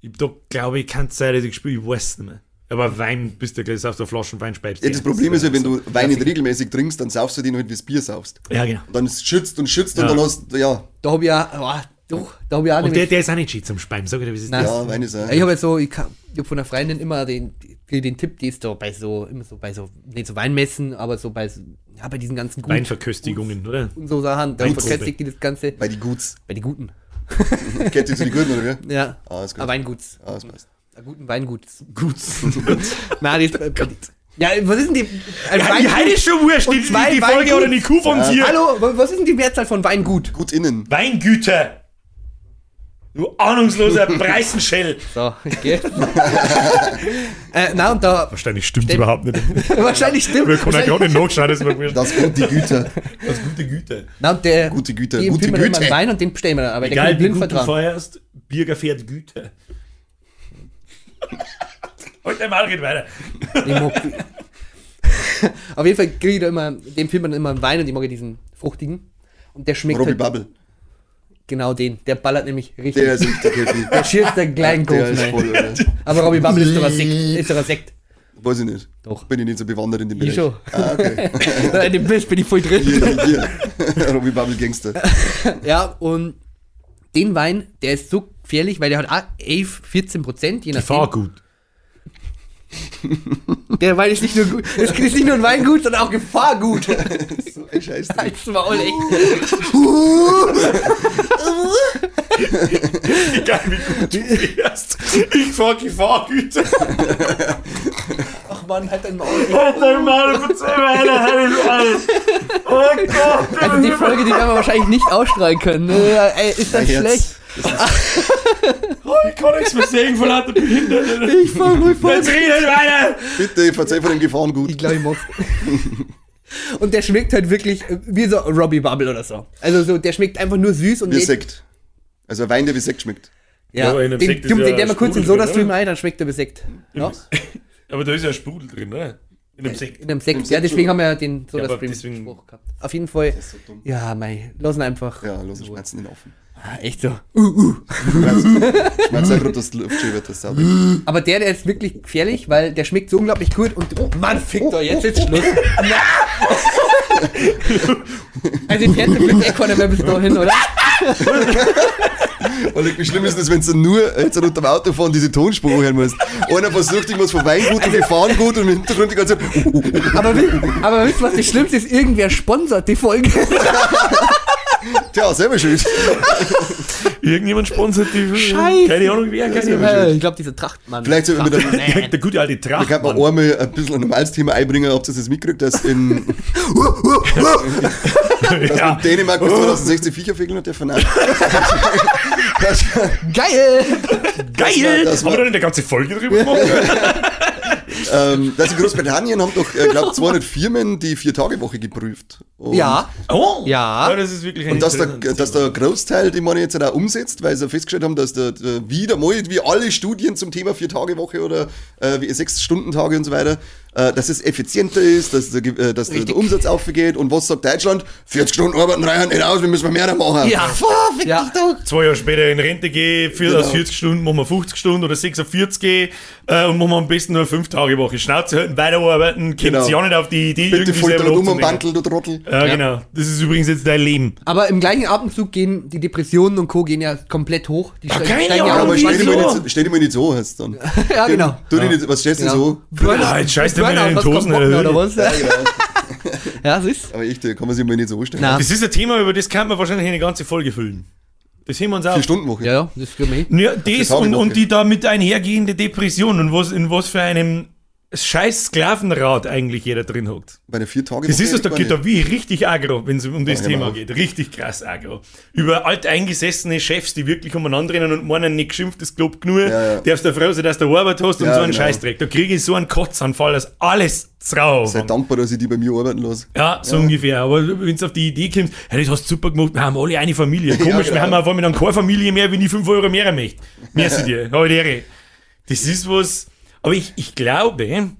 ich da glaube ich, kann es sein, dass ich gespielt ich weiß es nicht mehr. Aber Wein, bist du gleich auf der Flasche Wein speibst. Ja, das Problem ist ja, wenn du Wein nicht regelmäßig trinkst, dann saufst du die noch nicht wie das Bier saufst. Ja, genau. Dann ist es schützt und schützt Ja. und dann hast du, ja, Da habe ich ja, oh, doch, da habe ich auch Und der, der ist auch nicht shit zum Speiben, sag ich dir, wie ist. Nein. ja, Wein ist auch. ich habe so, ich, kann- ich habe von einer Freundin immer den, den, den Tipp, die ist da bei so, immer so bei so, nicht so Weinmessen, aber so bei, so- ja, bei diesen ganzen Gut Weinverköstigungen, oder? und so Sachen, da Weinprobe. verköstigt die das Ganze Bei die Guts. bei den Guten. Kennt ihr zu die Guten, oder wie? Ja, Ah, ist gut. ein Weinguts. Ah, das passt. Ein guten Weingut. Gut. Nein, die ist, äh, ja, was ist denn die, ein Ja, die Heide ist schon wurscht, die, zwei die, die Folge Weingut. oder die Kuh vom Tier. Hallo, was ist denn die Mehrzahl von Weingut? Gut innen. Weingüter. Du ahnungsloser Preisenschell. So, ich gehe. äh, na, und da, Wahrscheinlich stimmt Stimmt. überhaupt nicht. wahrscheinlich stimmt. Wir können ja gerade nicht nachschauen, das ist mir wurscht. Das die Güter. Das gute Güte. Na, und der, Gute Güte, die gute dann immer Güte. einen Wein und den bestellen wir dann, aber der Egal kann wie blind gut du feierst, Bierger fährt Güte. Heute mal geht weiter. Auf jeden Fall kriege ich da immer, dem empfiehlt man immer einen Wein und ich mag diesen fruchtigen. Und der schmeckt Robbie halt Bubble. Genau den. Der ballert nämlich richtig. Der ist richtig heavy. Der schießt der kleinen Der Kopf ist rein. voll, Alter. Aber Robbie Bubble ist doch ein Sekt. Ist doch ein Sekt. Weiß ich nicht. Doch. Bin ich nicht so bewandert in dem Ich Bereich. schon. Ah, okay. In dem Bild bin ich voll drin. Hier, hier. Robbie Bubble Gangster. Ja, und den Wein, der ist so gefährlich, weil der hat auch 11, 14 Prozent, je Fahr gut. Der Wein ist nicht nur gut, es ist nicht nur ein Weingut, sondern auch Gefahrgut. So ein Scheiß. Das war auch echt. Egal wie gut du fährst. Ich fahr Gefahrgüter. Ach man, halt dein Maul. Halt dein Maul, verzeih weiter, halt Oh Gott. Also die Folge, die werden wir wahrscheinlich nicht ausstrahlen können. ne? Ey, ist das Ja, schlecht? Oh, ich kann nichts mehr sehen von lauter Behinderten. Ich fahr ruhig voll. Jetzt redet weiter. Bitte verzeih von dem Gefahrengut. Ich glaube, ich mag's. Und der schmeckt halt wirklich äh, wie so Robbie Bubble oder so. Also so, der schmeckt einfach nur süß und Wie der- Sekt. Also ein Wein, der wie Sekt schmeckt. Ja, Ja, einem den, den, ja den, der mal kurz in Soda-Stream ein, dann schmeckt er wie Sekt. Ja? Aber da ist ja Sprudel drin, oder? In dem Sekt. In einem Sekt. Ja, deswegen haben wir ja den Ja, aber Soda-Stream deswegen- Spruch gehabt. Auf jeden Fall. so dumm. Ja, mei, lassen einfach. Ja, los, schmerzen den offen. Ah, echt so. Uh, uh. Schmerzen einfach, dass die Luft schön wird, das sauber. Aber der, der ist wirklich gefährlich, weil der schmeckt so unglaublich gut und. Oh Mann, fick doch, jetzt ist Schluss. also, ich hätte mit mehr bis dahin, oder? Und wie schlimm ist das, wenn du nur jetzt unter dem Autofahren diese Tonspur hören musst? Einer versucht irgendwas von Weingut und Gefahrengut und im Hintergrund die ganze Zeit. Uh, uh, uh. Aber, aber wisst ihr, was das Schlimmste ist? Irgendwer sponsert die Folge. Tja, selber schuld. Irgendjemand sponsert die. Scheiße. Keine Ahnung, wer. Keine Ahnung. Ich glaube, dieser Trachtmann. Vielleicht sollten wir dann- Der, der gute alte Da kann Tracht. man einmal ein bisschen ein normales Thema einbringen, ob das mitgekriegt dass in, dass Ja. in Dänemark bis 2016 Viecher fehlen und dürfen auch. Das, Geil! Geil! das war- Haben wir da nicht eine ganze Folge drüber gemacht? ähm, dass in Großbritannien haben doch, äh, glaube 200 Firmen die Vier-Tage-Woche geprüft. Und, Ja, Oh! Ja. das ist wirklich ein Und dass der, dass der Großteil, den man jetzt auch umsetzt, weil sie festgestellt haben, dass der, der wieder mal, wie alle Studien zum Thema Vier-Tage-Woche oder äh, Sechs-Stunden-Tage und so weiter, äh, dass es effizienter ist, dass, der, äh, dass der, der Umsatz aufgeht. Und was sagt Deutschland? 40 Stunden arbeiten reichen nicht aus, wir müssen mehr machen. Ja. Fick Ja. dich doch. zwei Jahre später in Rente gehe, für Genau. aus 40 Stunden machen wir 50 Stunden oder 46 gehe äh, und machen wir am besten nur 5 Tage Woche. Schnauze halten, weiterarbeiten, kommt Genau. ja nicht auf die Idee, Bitte irgendwie selber um loszulegen. Bandel, du Trottel. Ja, Ja. genau. Das ist übrigens jetzt dein Leben. aber im gleichen Atemzug gehen die Depressionen und Co. gehen ja komplett hoch. Die ste- keine steigen Ahnung, ja Ja, auch aber stell dir, mal nicht, so- heißt dann. Ja, genau. Du dir nicht, was stellst du Genau. so? Burnout- Ah, Burnout, Tosen, was kommt Alter. oder was? Ja, genau. Ja, das ist. Aber echt, kann man sich mal nicht so stellen. Na. Das ist ein Thema, über das kann man wahrscheinlich eine ganze Folge füllen. Das heben wir uns auf. Vier Stunden Woche. Ja, ja, das kriegen wir hin. Ja, das Tage und, und die damit einhergehende Depression und was, in was für einem scheiß Sklavenrad eigentlich jeder drin hockt. Bei einer vier Tage Das ist es, da geht da wie richtig aggro, wenn es um das Ja, Thema genau. geht. Richtig krass aggro. Über alteingesessene Chefs, die wirklich umeinander rennen und meinen, nicht geschimpft ist Glob genug, Ja, ja. darfst du froh sein, dass du Arbeit hast und Ja, so einen genau. Scheißdreck. Da kriege ich so einen Kotzanfall, dass alles zrau. Sei dankbar, dass ich die bei mir arbeiten lasse. Ja, so ungefähr. Aber wenn du auf die Idee kommst, hey, das hast du super gemacht, wir haben alle eine Familie. Komisch, genau. wir haben auf einmal dann keine Familie mehr, wenn ich 5 Euro mehr möchte. Merci dir. Halt Ehre. Das ist was. Aber ich, ich glaube,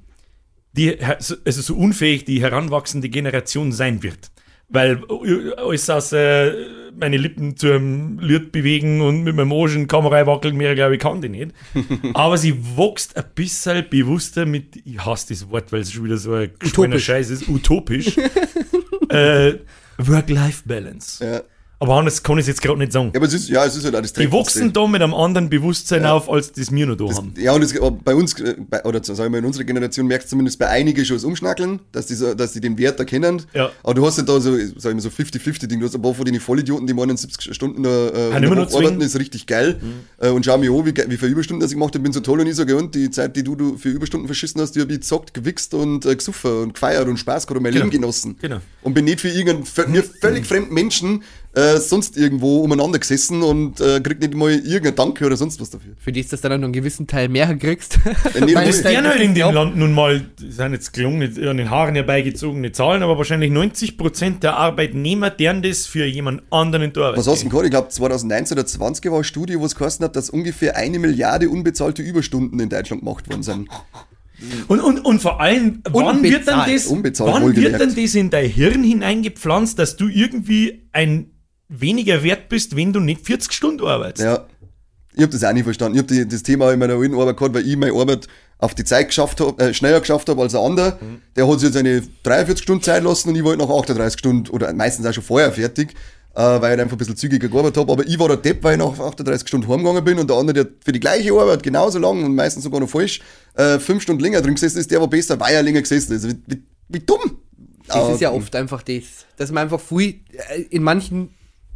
die, also so unfähig die heranwachsende Generation sein wird. Weil äh, alles aus äh, meine Lippen zu einem Lied bewegen und mit meinem Motion Kamera wackeln, mehr glaube ich kann die nicht. Aber sie wächst ein bisschen bewusster mit, ich hasse das Wort, weil es schon wieder so ein Utopisch. Scheiß ist, utopisch. äh, Work-Life-Balance. Ja. Aber anders kann ich es jetzt gerade nicht sagen. Ja, aber es ist, ja, es ist halt das Die wachsen da mit einem anderen Bewusstsein auf, als das wir noch da haben. Ja, und es, bei uns, äh, bei, oder sag ich mal, in unserer Generation merkst du zumindest bei einigen schon das Umschnackeln, dass die, so, dass die den Wert erkennen. Ja. Aber du hast ja da so, sag ich mal, so 50-50-Ding. Du hast ein paar von den Vollidioten, die meinen 70 Stunden äh, Woche arbeiten, ist richtig geil. Äh, und schau mir an, wie, wie viele Überstunden das ich gemacht habe, bin so toll und ich sage, und die Zeit, die du, du für Überstunden verschissen hast, die habe ich gezockt, gewichst und äh, gesuffen und gefeiert und Spaß gehabt und mein Genau. Leben genossen. Genau. Und bin nicht für irgendeinen mir völlig fremden Menschen äh, sonst irgendwo umeinander gesessen und äh, krieg nicht mal irgendein Danke oder sonst was dafür. Für die ist das dann auch noch einen gewissen Teil mehr kriegst. nee, Weil dein- gerne in dem. Land nun mal, das sind jetzt gelungen, an den Haaren herbeigezogene Zahlen, aber wahrscheinlich 90% der Arbeitnehmer, deren das für jemand anderen in der Arbeit Was hast du denn gehabt? Ich glaube 2019 oder 20 war eine Studie, wo es geheißen hat, dass ungefähr eine Milliarde unbezahlte Überstunden in Deutschland gemacht worden sind. und, und, und vor allem, wann wird dann Unbezahlt. das, Unbezahlt, wann wird dann das in dein Hirn hineingepflanzt, dass du irgendwie ein weniger wert bist, wenn du nicht 40 Stunden arbeitest? Ja. Ich habe das auch nicht verstanden. Ich habe das Thema in meiner alten Arbeit gehabt, weil ich meine Arbeit auf die Zeit geschafft hab, äh, schneller geschafft habe als ein anderer. Der hat sich jetzt eine 43 Stunden Zeit lassen und ich wollte nach 38 Stunden oder meistens auch schon vorher fertig, äh, weil ich einfach ein bisschen zügiger gearbeitet habe. Aber ich war der Depp, weil ich nach 38 Stunden heimgegangen bin und der andere, der für die gleiche Arbeit genauso lang und meistens sogar noch falsch, äh, fünf Stunden länger drin gesessen ist, der war besser, weil er länger gesessen ist. Wie, wie, wie dumm! Das ist ja oft einfach das, dass man einfach früh äh, in manchen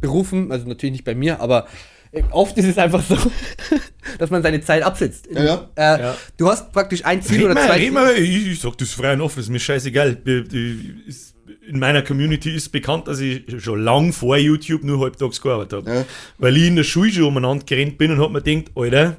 Berufen, also natürlich nicht bei mir, aber äh, oft ist es einfach so, dass man seine Zeit absetzt. Ja, ja. Äh, Ja. Du hast praktisch ein Ziel Red oder mal, zwei red mal, ich, ich sag das frei und offen, ist mir scheißegal. Die- ist- In meiner Community ist bekannt, dass ich schon lang vor YouTube nur halbtags gearbeitet habe. Ja. Weil ich in der Schule schon umeinander gerannt bin und hab mir gedacht, Alter,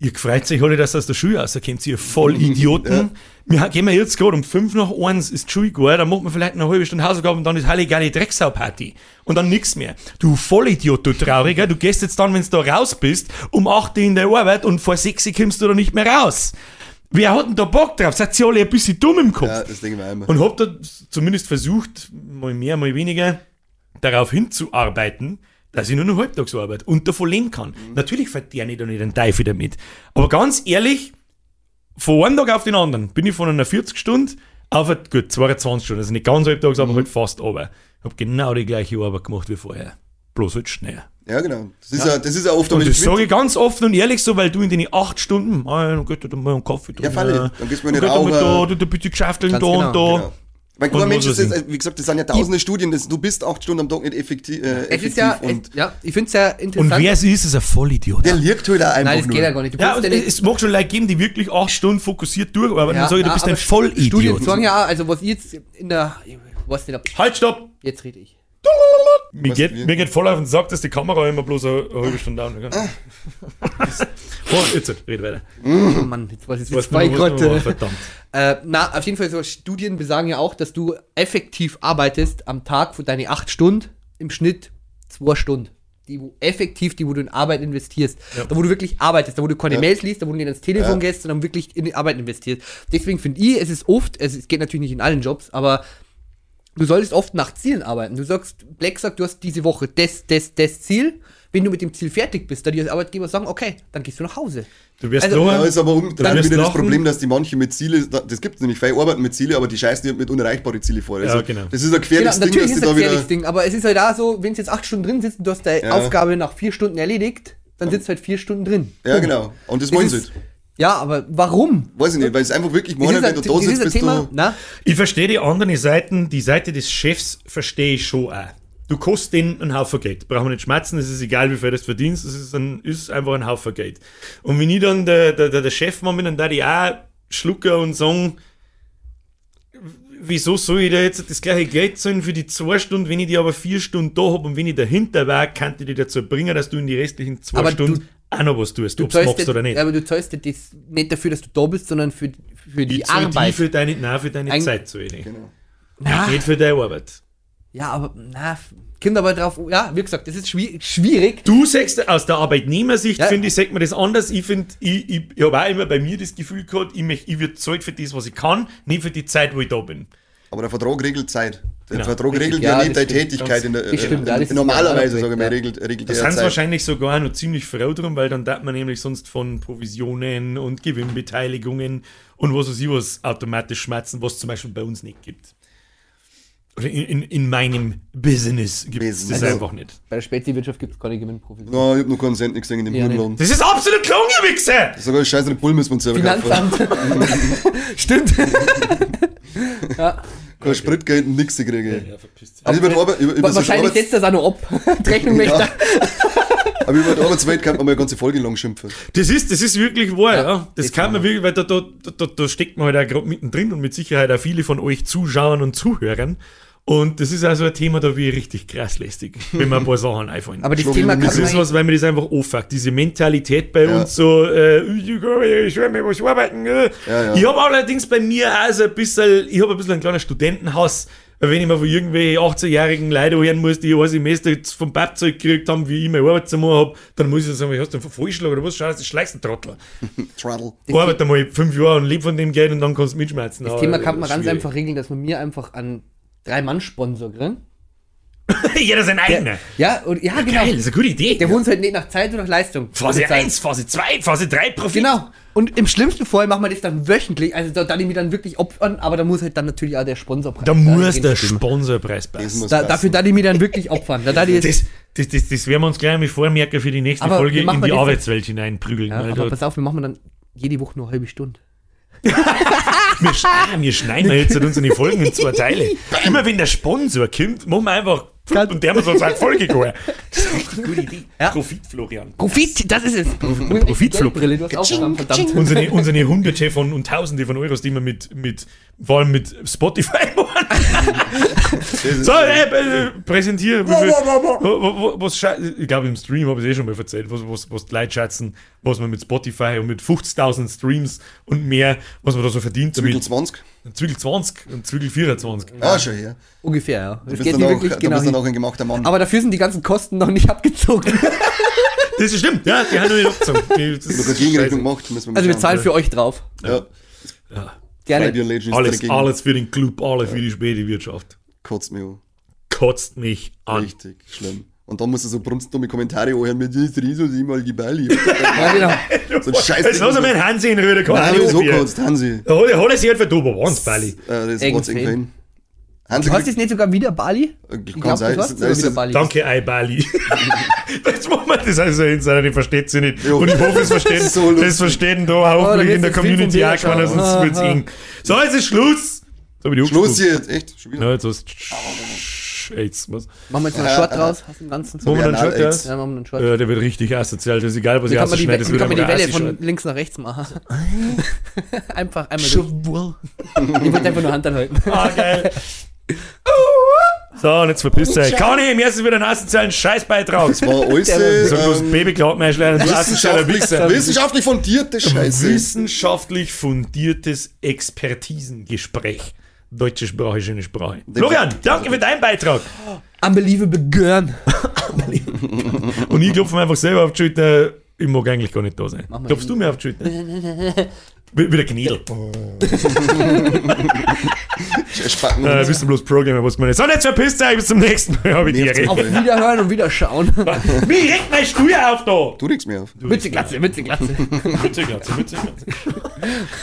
ihr freut euch alle, dass ihr aus der Schule rauskommt, ihr voll Idioten. Wir gehen wir jetzt gerade um 5 nach 1 ist die Schule gut, dann macht man vielleicht eine halbe Stunde Hausaufgaben und dann ist Halligalli Drecksau-Party. Und dann nix mehr. Du Vollidiot, du Trauriger, du gehst jetzt dann, wenn du da raus bist, um 8 Uhr in der Arbeit und vor 6 Uhr kommst du da nicht mehr raus. Wer hat denn da Bock drauf? Seid ihr alle ein bisschen dumm im Kopf? Ja, das denke ich mir immer. Und hab da zumindest versucht, mal mehr, mal weniger, darauf hinzuarbeiten, dass ich nur noch halbtags arbeite und davon leben kann. Natürlich verdiene ich da nicht einen Teufel damit. Aber ganz ehrlich, von einem Tag auf den anderen bin ich von einer 40 Stunden auf eine, gut, 22 Stunden, also nicht ganz halbtags, aber halt fast aber. Hab genau die gleiche Arbeit gemacht wie vorher. Bloß halt schneller. Ja, genau. Das ist ja, das ist ja oft Und das sage ich ganz offen und ehrlich so, weil du in den acht Stunden, ah, dann geht da mal einen Kaffee Ja, Falle. Dann gehst du mal nicht da, rauchen. da, da, da bitte geschäfteln da und genau, da. Genau. Weil Und kein Mensch was ist, jetzt, wie gesagt, das sind ja tausende Studien, das, du bist acht Stunden am Tag nicht effektiv. Äh, Es effektiv ist ja, und es, ja, ich finde es Und interessant. wer es ist, ist ein Vollidiot. der liegt halt auch einfach Nein, das nur. geht ja gar nicht. Du Ja, und ja nicht es mag schon Leute geben, die wirklich acht Stunden fokussiert durcharbeiten. Ja, dann sage ich, du na, bist aber ein Vollidiot. Studien sagen ja, auch, also was ich jetzt in der, ich weiß nicht, ob, Halt, stopp! jetzt rede ich. Mir geht, wir- mir geht voll auf den Sack, dass die Kamera immer bloß eine, halbe Stunde down kann. oh, jetzt, red weiter. Oh Mann, jetzt weiß ich jetzt bei Gott. äh, Verdammt. Äh, na, auf jeden Fall, so Studien besagen ja auch, dass du effektiv arbeitest am Tag für deine acht Stunden, im Schnitt zwei Stunden. Die wo effektiv, die wo du in Arbeit investierst. Da wo du wirklich arbeitest, da wo du keine Ja. Mails liest, da wo du nicht ans Telefon Ja. gehst, sondern wirklich in die Arbeit investierst. Deswegen finde ich, es ist oft, es, es geht natürlich nicht in allen Jobs, aber du solltest oft nach Zielen arbeiten. Du sagst, Black sagt, du hast diese Woche das, das, das Ziel. Wenn du mit dem Ziel fertig bist, dann die als Arbeitgeber sagen, okay, dann gehst du nach Hause. Du wirst Also- lachen. Ja, ist aber um, dann wieder das lachen. Problem, dass die manche mit Ziele, das gibt es nämlich, viele arbeiten mit Ziele, aber die scheißen dir mit unerreichbaren Ziele vor. Also, Ja, genau. Das ist ein Genau, gefährliches Ding, natürlich ist es ein gefährliches Ding, aber es ist halt da so, wenn du jetzt acht Stunden drin sitzt und du hast deine Ja. Aufgabe nach vier Stunden erledigt, dann sitzt du halt vier Stunden drin. Ja, genau. Und das Das wollen sie. Ja, aber warum? Weiß ich nicht, weil es einfach wirklich ist wenn du da sitzt, bist Thema, du. na? Ich verstehe die anderen Seiten, die Seite des Chefs verstehe ich schon auch. Du kostet den einen Haufen Geld. Brauchen wir nicht schmerzen, es ist egal, wie viel das verdienst, es ist, ein, ist einfach ein Haufen Geld. Und wenn ich dann der, der, der, der Chef mal bin, dann da die auch schlucken und sagen, wieso soll ich da jetzt das gleiche Geld zahlen für die zwei Stunden, wenn ich die aber vier Stunden da habe und wenn ich dahinter war, kann ich dich dazu bringen, dass du in die restlichen zwei Aber Stunden du- auch noch was tust, ob du dir- oder nicht. Aber du zahlst dir das nicht dafür, dass du da bist, sondern für, für die ich Arbeit. Die für deine, nein, für deine Ein- Zeit zu ich. Genau. Na, Nicht für deine Arbeit. ja, aber na, f- kommt aber drauf, ja, wie gesagt, das ist schwi- schwierig. Du sagst aus der Arbeitnehmersicht, Ja. finde ich, sagt man das anders. Ich finde, ich, ich, ich habe auch immer bei mir das Gefühl gehabt, ich, möcht- ich würde zahlt für das, was ich kann, nicht für die Zeit, wo ich da bin. Aber der Vertrag regelt Zeit. Der Genau. Vertrag regelt ja, ja, nicht das deine. Tätigkeit in der Das stimmt, äh, das normalerweise, sage ich mal, regelt, regelt Da der sind wahrscheinlich sogar noch ziemlich froh drum, weil dann darf man nämlich sonst von Provisionen und Gewinnbeteiligungen und was weiß ich was automatisch schmerzen, was zum Beispiel bei uns nicht gibt. Oder in, in, in meinem Business gibt es das. Also- einfach nicht. Bei der Speziwirtschaft gibt es keine Gewinnprovision. No, ich hab noch keinen Cent nicht gesehen in dem Ja, Hurenlohn. Das ist absolut klar, ihr Wichser! Sogar scheiße, eine Bull müssen wir uns selber kaufen. Finanzamt. Stimmt. ja. Kein Spritgeld und nix kriege. Ja, verpisst Also über die Arbeit, über, über so Wahrscheinlich setzt das auch noch ab. Die Rechnung möchte Ja. aber über die Arbeitswelt kann man mal eine ganze Folge lang schimpfen. Das ist, das ist wirklich wahr, ja. Ja, Das das kann man. wirklich, weil da, da, da, da steckt man halt auch gerade mittendrin und mit Sicherheit auch viele von euch Zuschauern und Zuhörern. Und das ist also ein Thema, da wie richtig krass lästig, wenn mir ein paar Sachen einfallen. Aber das Schau, Thema kann das man ist was, weil mir das einfach anfuckt. Diese Mentalität bei Ja. uns so, äh, ich will mir was arbeiten. Äh. Ja, ja. Ich habe allerdings bei mir auch so ein bisschen, ich habe ein bisschen ein kleiner Studentenhaus. Weil Wenn ich mir von irgendwelchen 18-jährigen Leuten hören muss, die ein Semester vom Pappzeug gekriegt haben, wie ich meine Arbeit zu machen habe, dann muss ich sagen, hast du einen Vollschlag oder was? Schau, das schleichst ein Trottel. Trottel. Arbeite mal fünf Jahre und leb von dem Geld und dann kannst du mitschmerzen. Das Thema kann man ganz einfach regeln, dass man mir einfach an drei Mann Sponsor kriegen. Jeder sein eigener. Ja, und, ja, genau. Geil, das ist eine gute Idee. Der wohnt halt nicht nach Zeit oder nach Leistung. Phase bezahlt. 1, Phase 2, Phase 3, Profit. Genau. Und im schlimmsten Fall machen wir das dann wöchentlich. Also da, da die mir dann wirklich opfern, aber da muss halt dann natürlich auch der Sponsorpreis. Da muss drin der stimmen. Sponsorpreis Das passen. muss Da, dafür da die mir dann wirklich opfern. Da, da die jetzt, Das, das, das, das werden wir uns gleich mal vormerken für die nächste Aber Folge in die das- Arbeitswelt hineinprügeln. ja, aber pass auf, wir machen dann jede Woche nur eine halbe Stunde. Wir, sch- ah, wir schneiden jetzt unsere Folgen in zwei Teile. Immer wenn der Sponsor kommt, machen wir einfach Ganz- und der muss uns eine Folge gehen. Das ist eine richtig gute Idee. Ja. Profit, Florian. Profit, das ist es. Aufgaben, verdammt. Unsere, unsere Hunderte von und Tausende von Euros, die wir mit, mit vor allem mit Spotify So, äh, äh, präsentiere. Wie viel, wo, wo, wo, was ich glaube, im Stream habe ich es eh schon mal erzählt, was, was, was die Leute schätzen, was man mit Spotify und mit 50.000 Streams und mehr, was man da so verdient. Zwickel Damit. 20. Zwickel 20 und Zwickel 24. Ah, schon her. Ungefähr, ja. Du Das bist geht auch, wirklich genau bist dann hin. auch ein gemachter Mann. Aber dafür sind die ganzen Kosten noch nicht abgezogen. Das ist stimmt, ja, die haben noch nicht abgezogen. Die- das Gegenrechnung müssen wir mal Also wir zahlen für euch drauf. Ja. Ja. Gerne. Alles, dagegen. alles für den Club, alles für die späte Wirtschaft. Kotzt mich an. Kotzt mich an. Richtig schlimm. Und dann musst du so brunstdumme Kommentare anhören mit das Riso sie mal die Bali. Ja, genau. so ein Scheiß. Jetzt lass mal einen Hansi in Röder kommen. Nein, so kotzt, Hansi. Ja, hol hol es hier für du, aber once, Bali. Äh, das ist Eng Hansi Du hast jetzt nicht sogar wieder Bali? Kann Ich glaube, sein. du hast sogar wieder Bali. Danke, ei Bali. Jetzt machen wir das also in seiner, die versteht sie nicht. Jo. Und ich hoffe, es verstehen, So das verstehen da Oh, da hoffentlich wird's in der Community auch keiner, sonst wird's eng. So, jetzt ist Schluss. So, Schluss jetzt, echt? Schon wieder? Ja, jetzt hast AIDS, was? Machen wir jetzt einen Short draus aus dem Ganzen. Machen wir einen Shot, na, ja? Ja, machen wir einen Shot. Ja, der wird richtig asozial. Das ist egal, was ich ausschneide. Das wie kann man die einfach Welle von links nach rechts machen? einfach einmal durch. Ich wollte einfach nur Hand anhalten. Ah, geil. So, und jetzt verpisst euch. Kann ich, mir ist wieder einen asozialen Scheißbeitrag. War alles So bloß ähm, Babyklaut mehr schleien, du wissenschaftlich, Wichser. wissenschaftlich fundierte Scheiße. Wissenschaftlich fundiertes Expertisengespräch. Deutsche Sprache, schöne Sprache. Florian, danke für deinen Beitrag. Unbelievable Girl. Und ich klopfe mir einfach selber auf die Schulter. Ich mag eigentlich gar nicht da sein. Klopfst du mir auf die Schulter? Wie- Wieder Knädel. Äh, bist du bloß Programmer, was man nicht. So, jetzt verpisst euch, bis zum nächsten Mal. Hab ich die Nervt's Ehre. Auf Wiederhören und Wiederschauen. Wie regt mein Stuhl auf da? Du regst mich auf. Mütze, Glatze, Mütze, Glatze. Mütze, Glatze, Mütze, Glatze.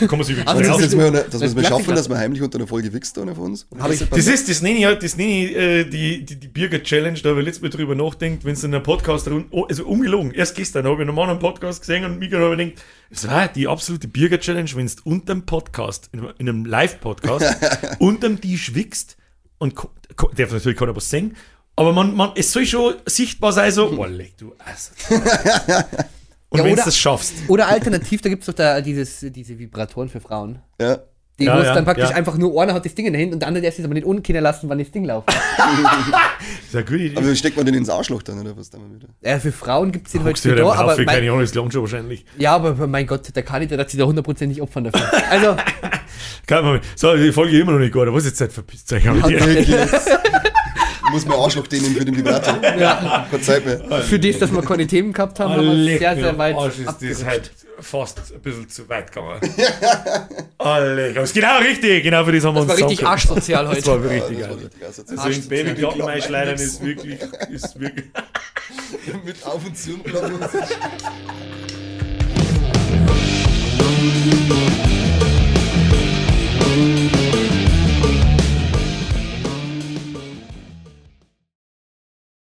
Kann man sich Also übrigens Das das ist ist- jetzt mal, dass wir es das mal ist schaffen, dass wir heimlich unter einer Folge wichst, einer von uns. Das ist, das nenne ich, halt- das nenne ich äh, die, die, die Birger Challenge, da habe ich letztes Mal drüber nachdenkt, wenn es in einer Podcast rund, oh, also ungelogen, erst gestern habe ich einen anderen Podcast gesehen und Mika habe ich gedacht, es war die absolute Birger Challenge, wenn du unterm Podcast, in, in einem Live-Podcast, unterm Tisch wickst und darf natürlich keiner was singen Aber man, man, es soll schon sichtbar sein, so, boah, leck du Ass. Und Ja, wenn du oder- das schaffst. Oder alternativ, da gibt es doch da dieses, diese Vibratoren für Frauen. Ja. Die Ja, es ja, dann praktisch ja. einfach nur einer hat das Ding in der Hand und der andere lässt es aber nicht unkennen lassen, wann das Ding läuft. Das ist gute Idee. Aber wie steckt man den ins Arschloch dann, oder was da mal wieder? Ja, für Frauen gibt es den halt für da, aber für mein, keine Ahnung, das lohnt schon wahrscheinlich. ja, aber mein Gott, der Kandidat hat sich da hundertprozentig opfern dafür. Also, Man, so, die Folge immer noch nicht gut, was ist jetzt Zeit verpisst euch mit dir? Ich muss mein Arschloch dehnen für den Vibrator. ja, Keine Zeit mehr. für das, dass wir keine Themen gehabt haben, haben wir sehr, sehr weit Arsch, ist das halt fast ein bisschen zu weit gegangen. Alle, aber ist genau richtig, genau für das haben wir Das war uns richtig zusammengekommen. arschsozial Das heute. war richtig Das war richtig asozial. Also in Babyklappen einschleudern ist wirklich, ist wirklich. Mit Auf- und Zu.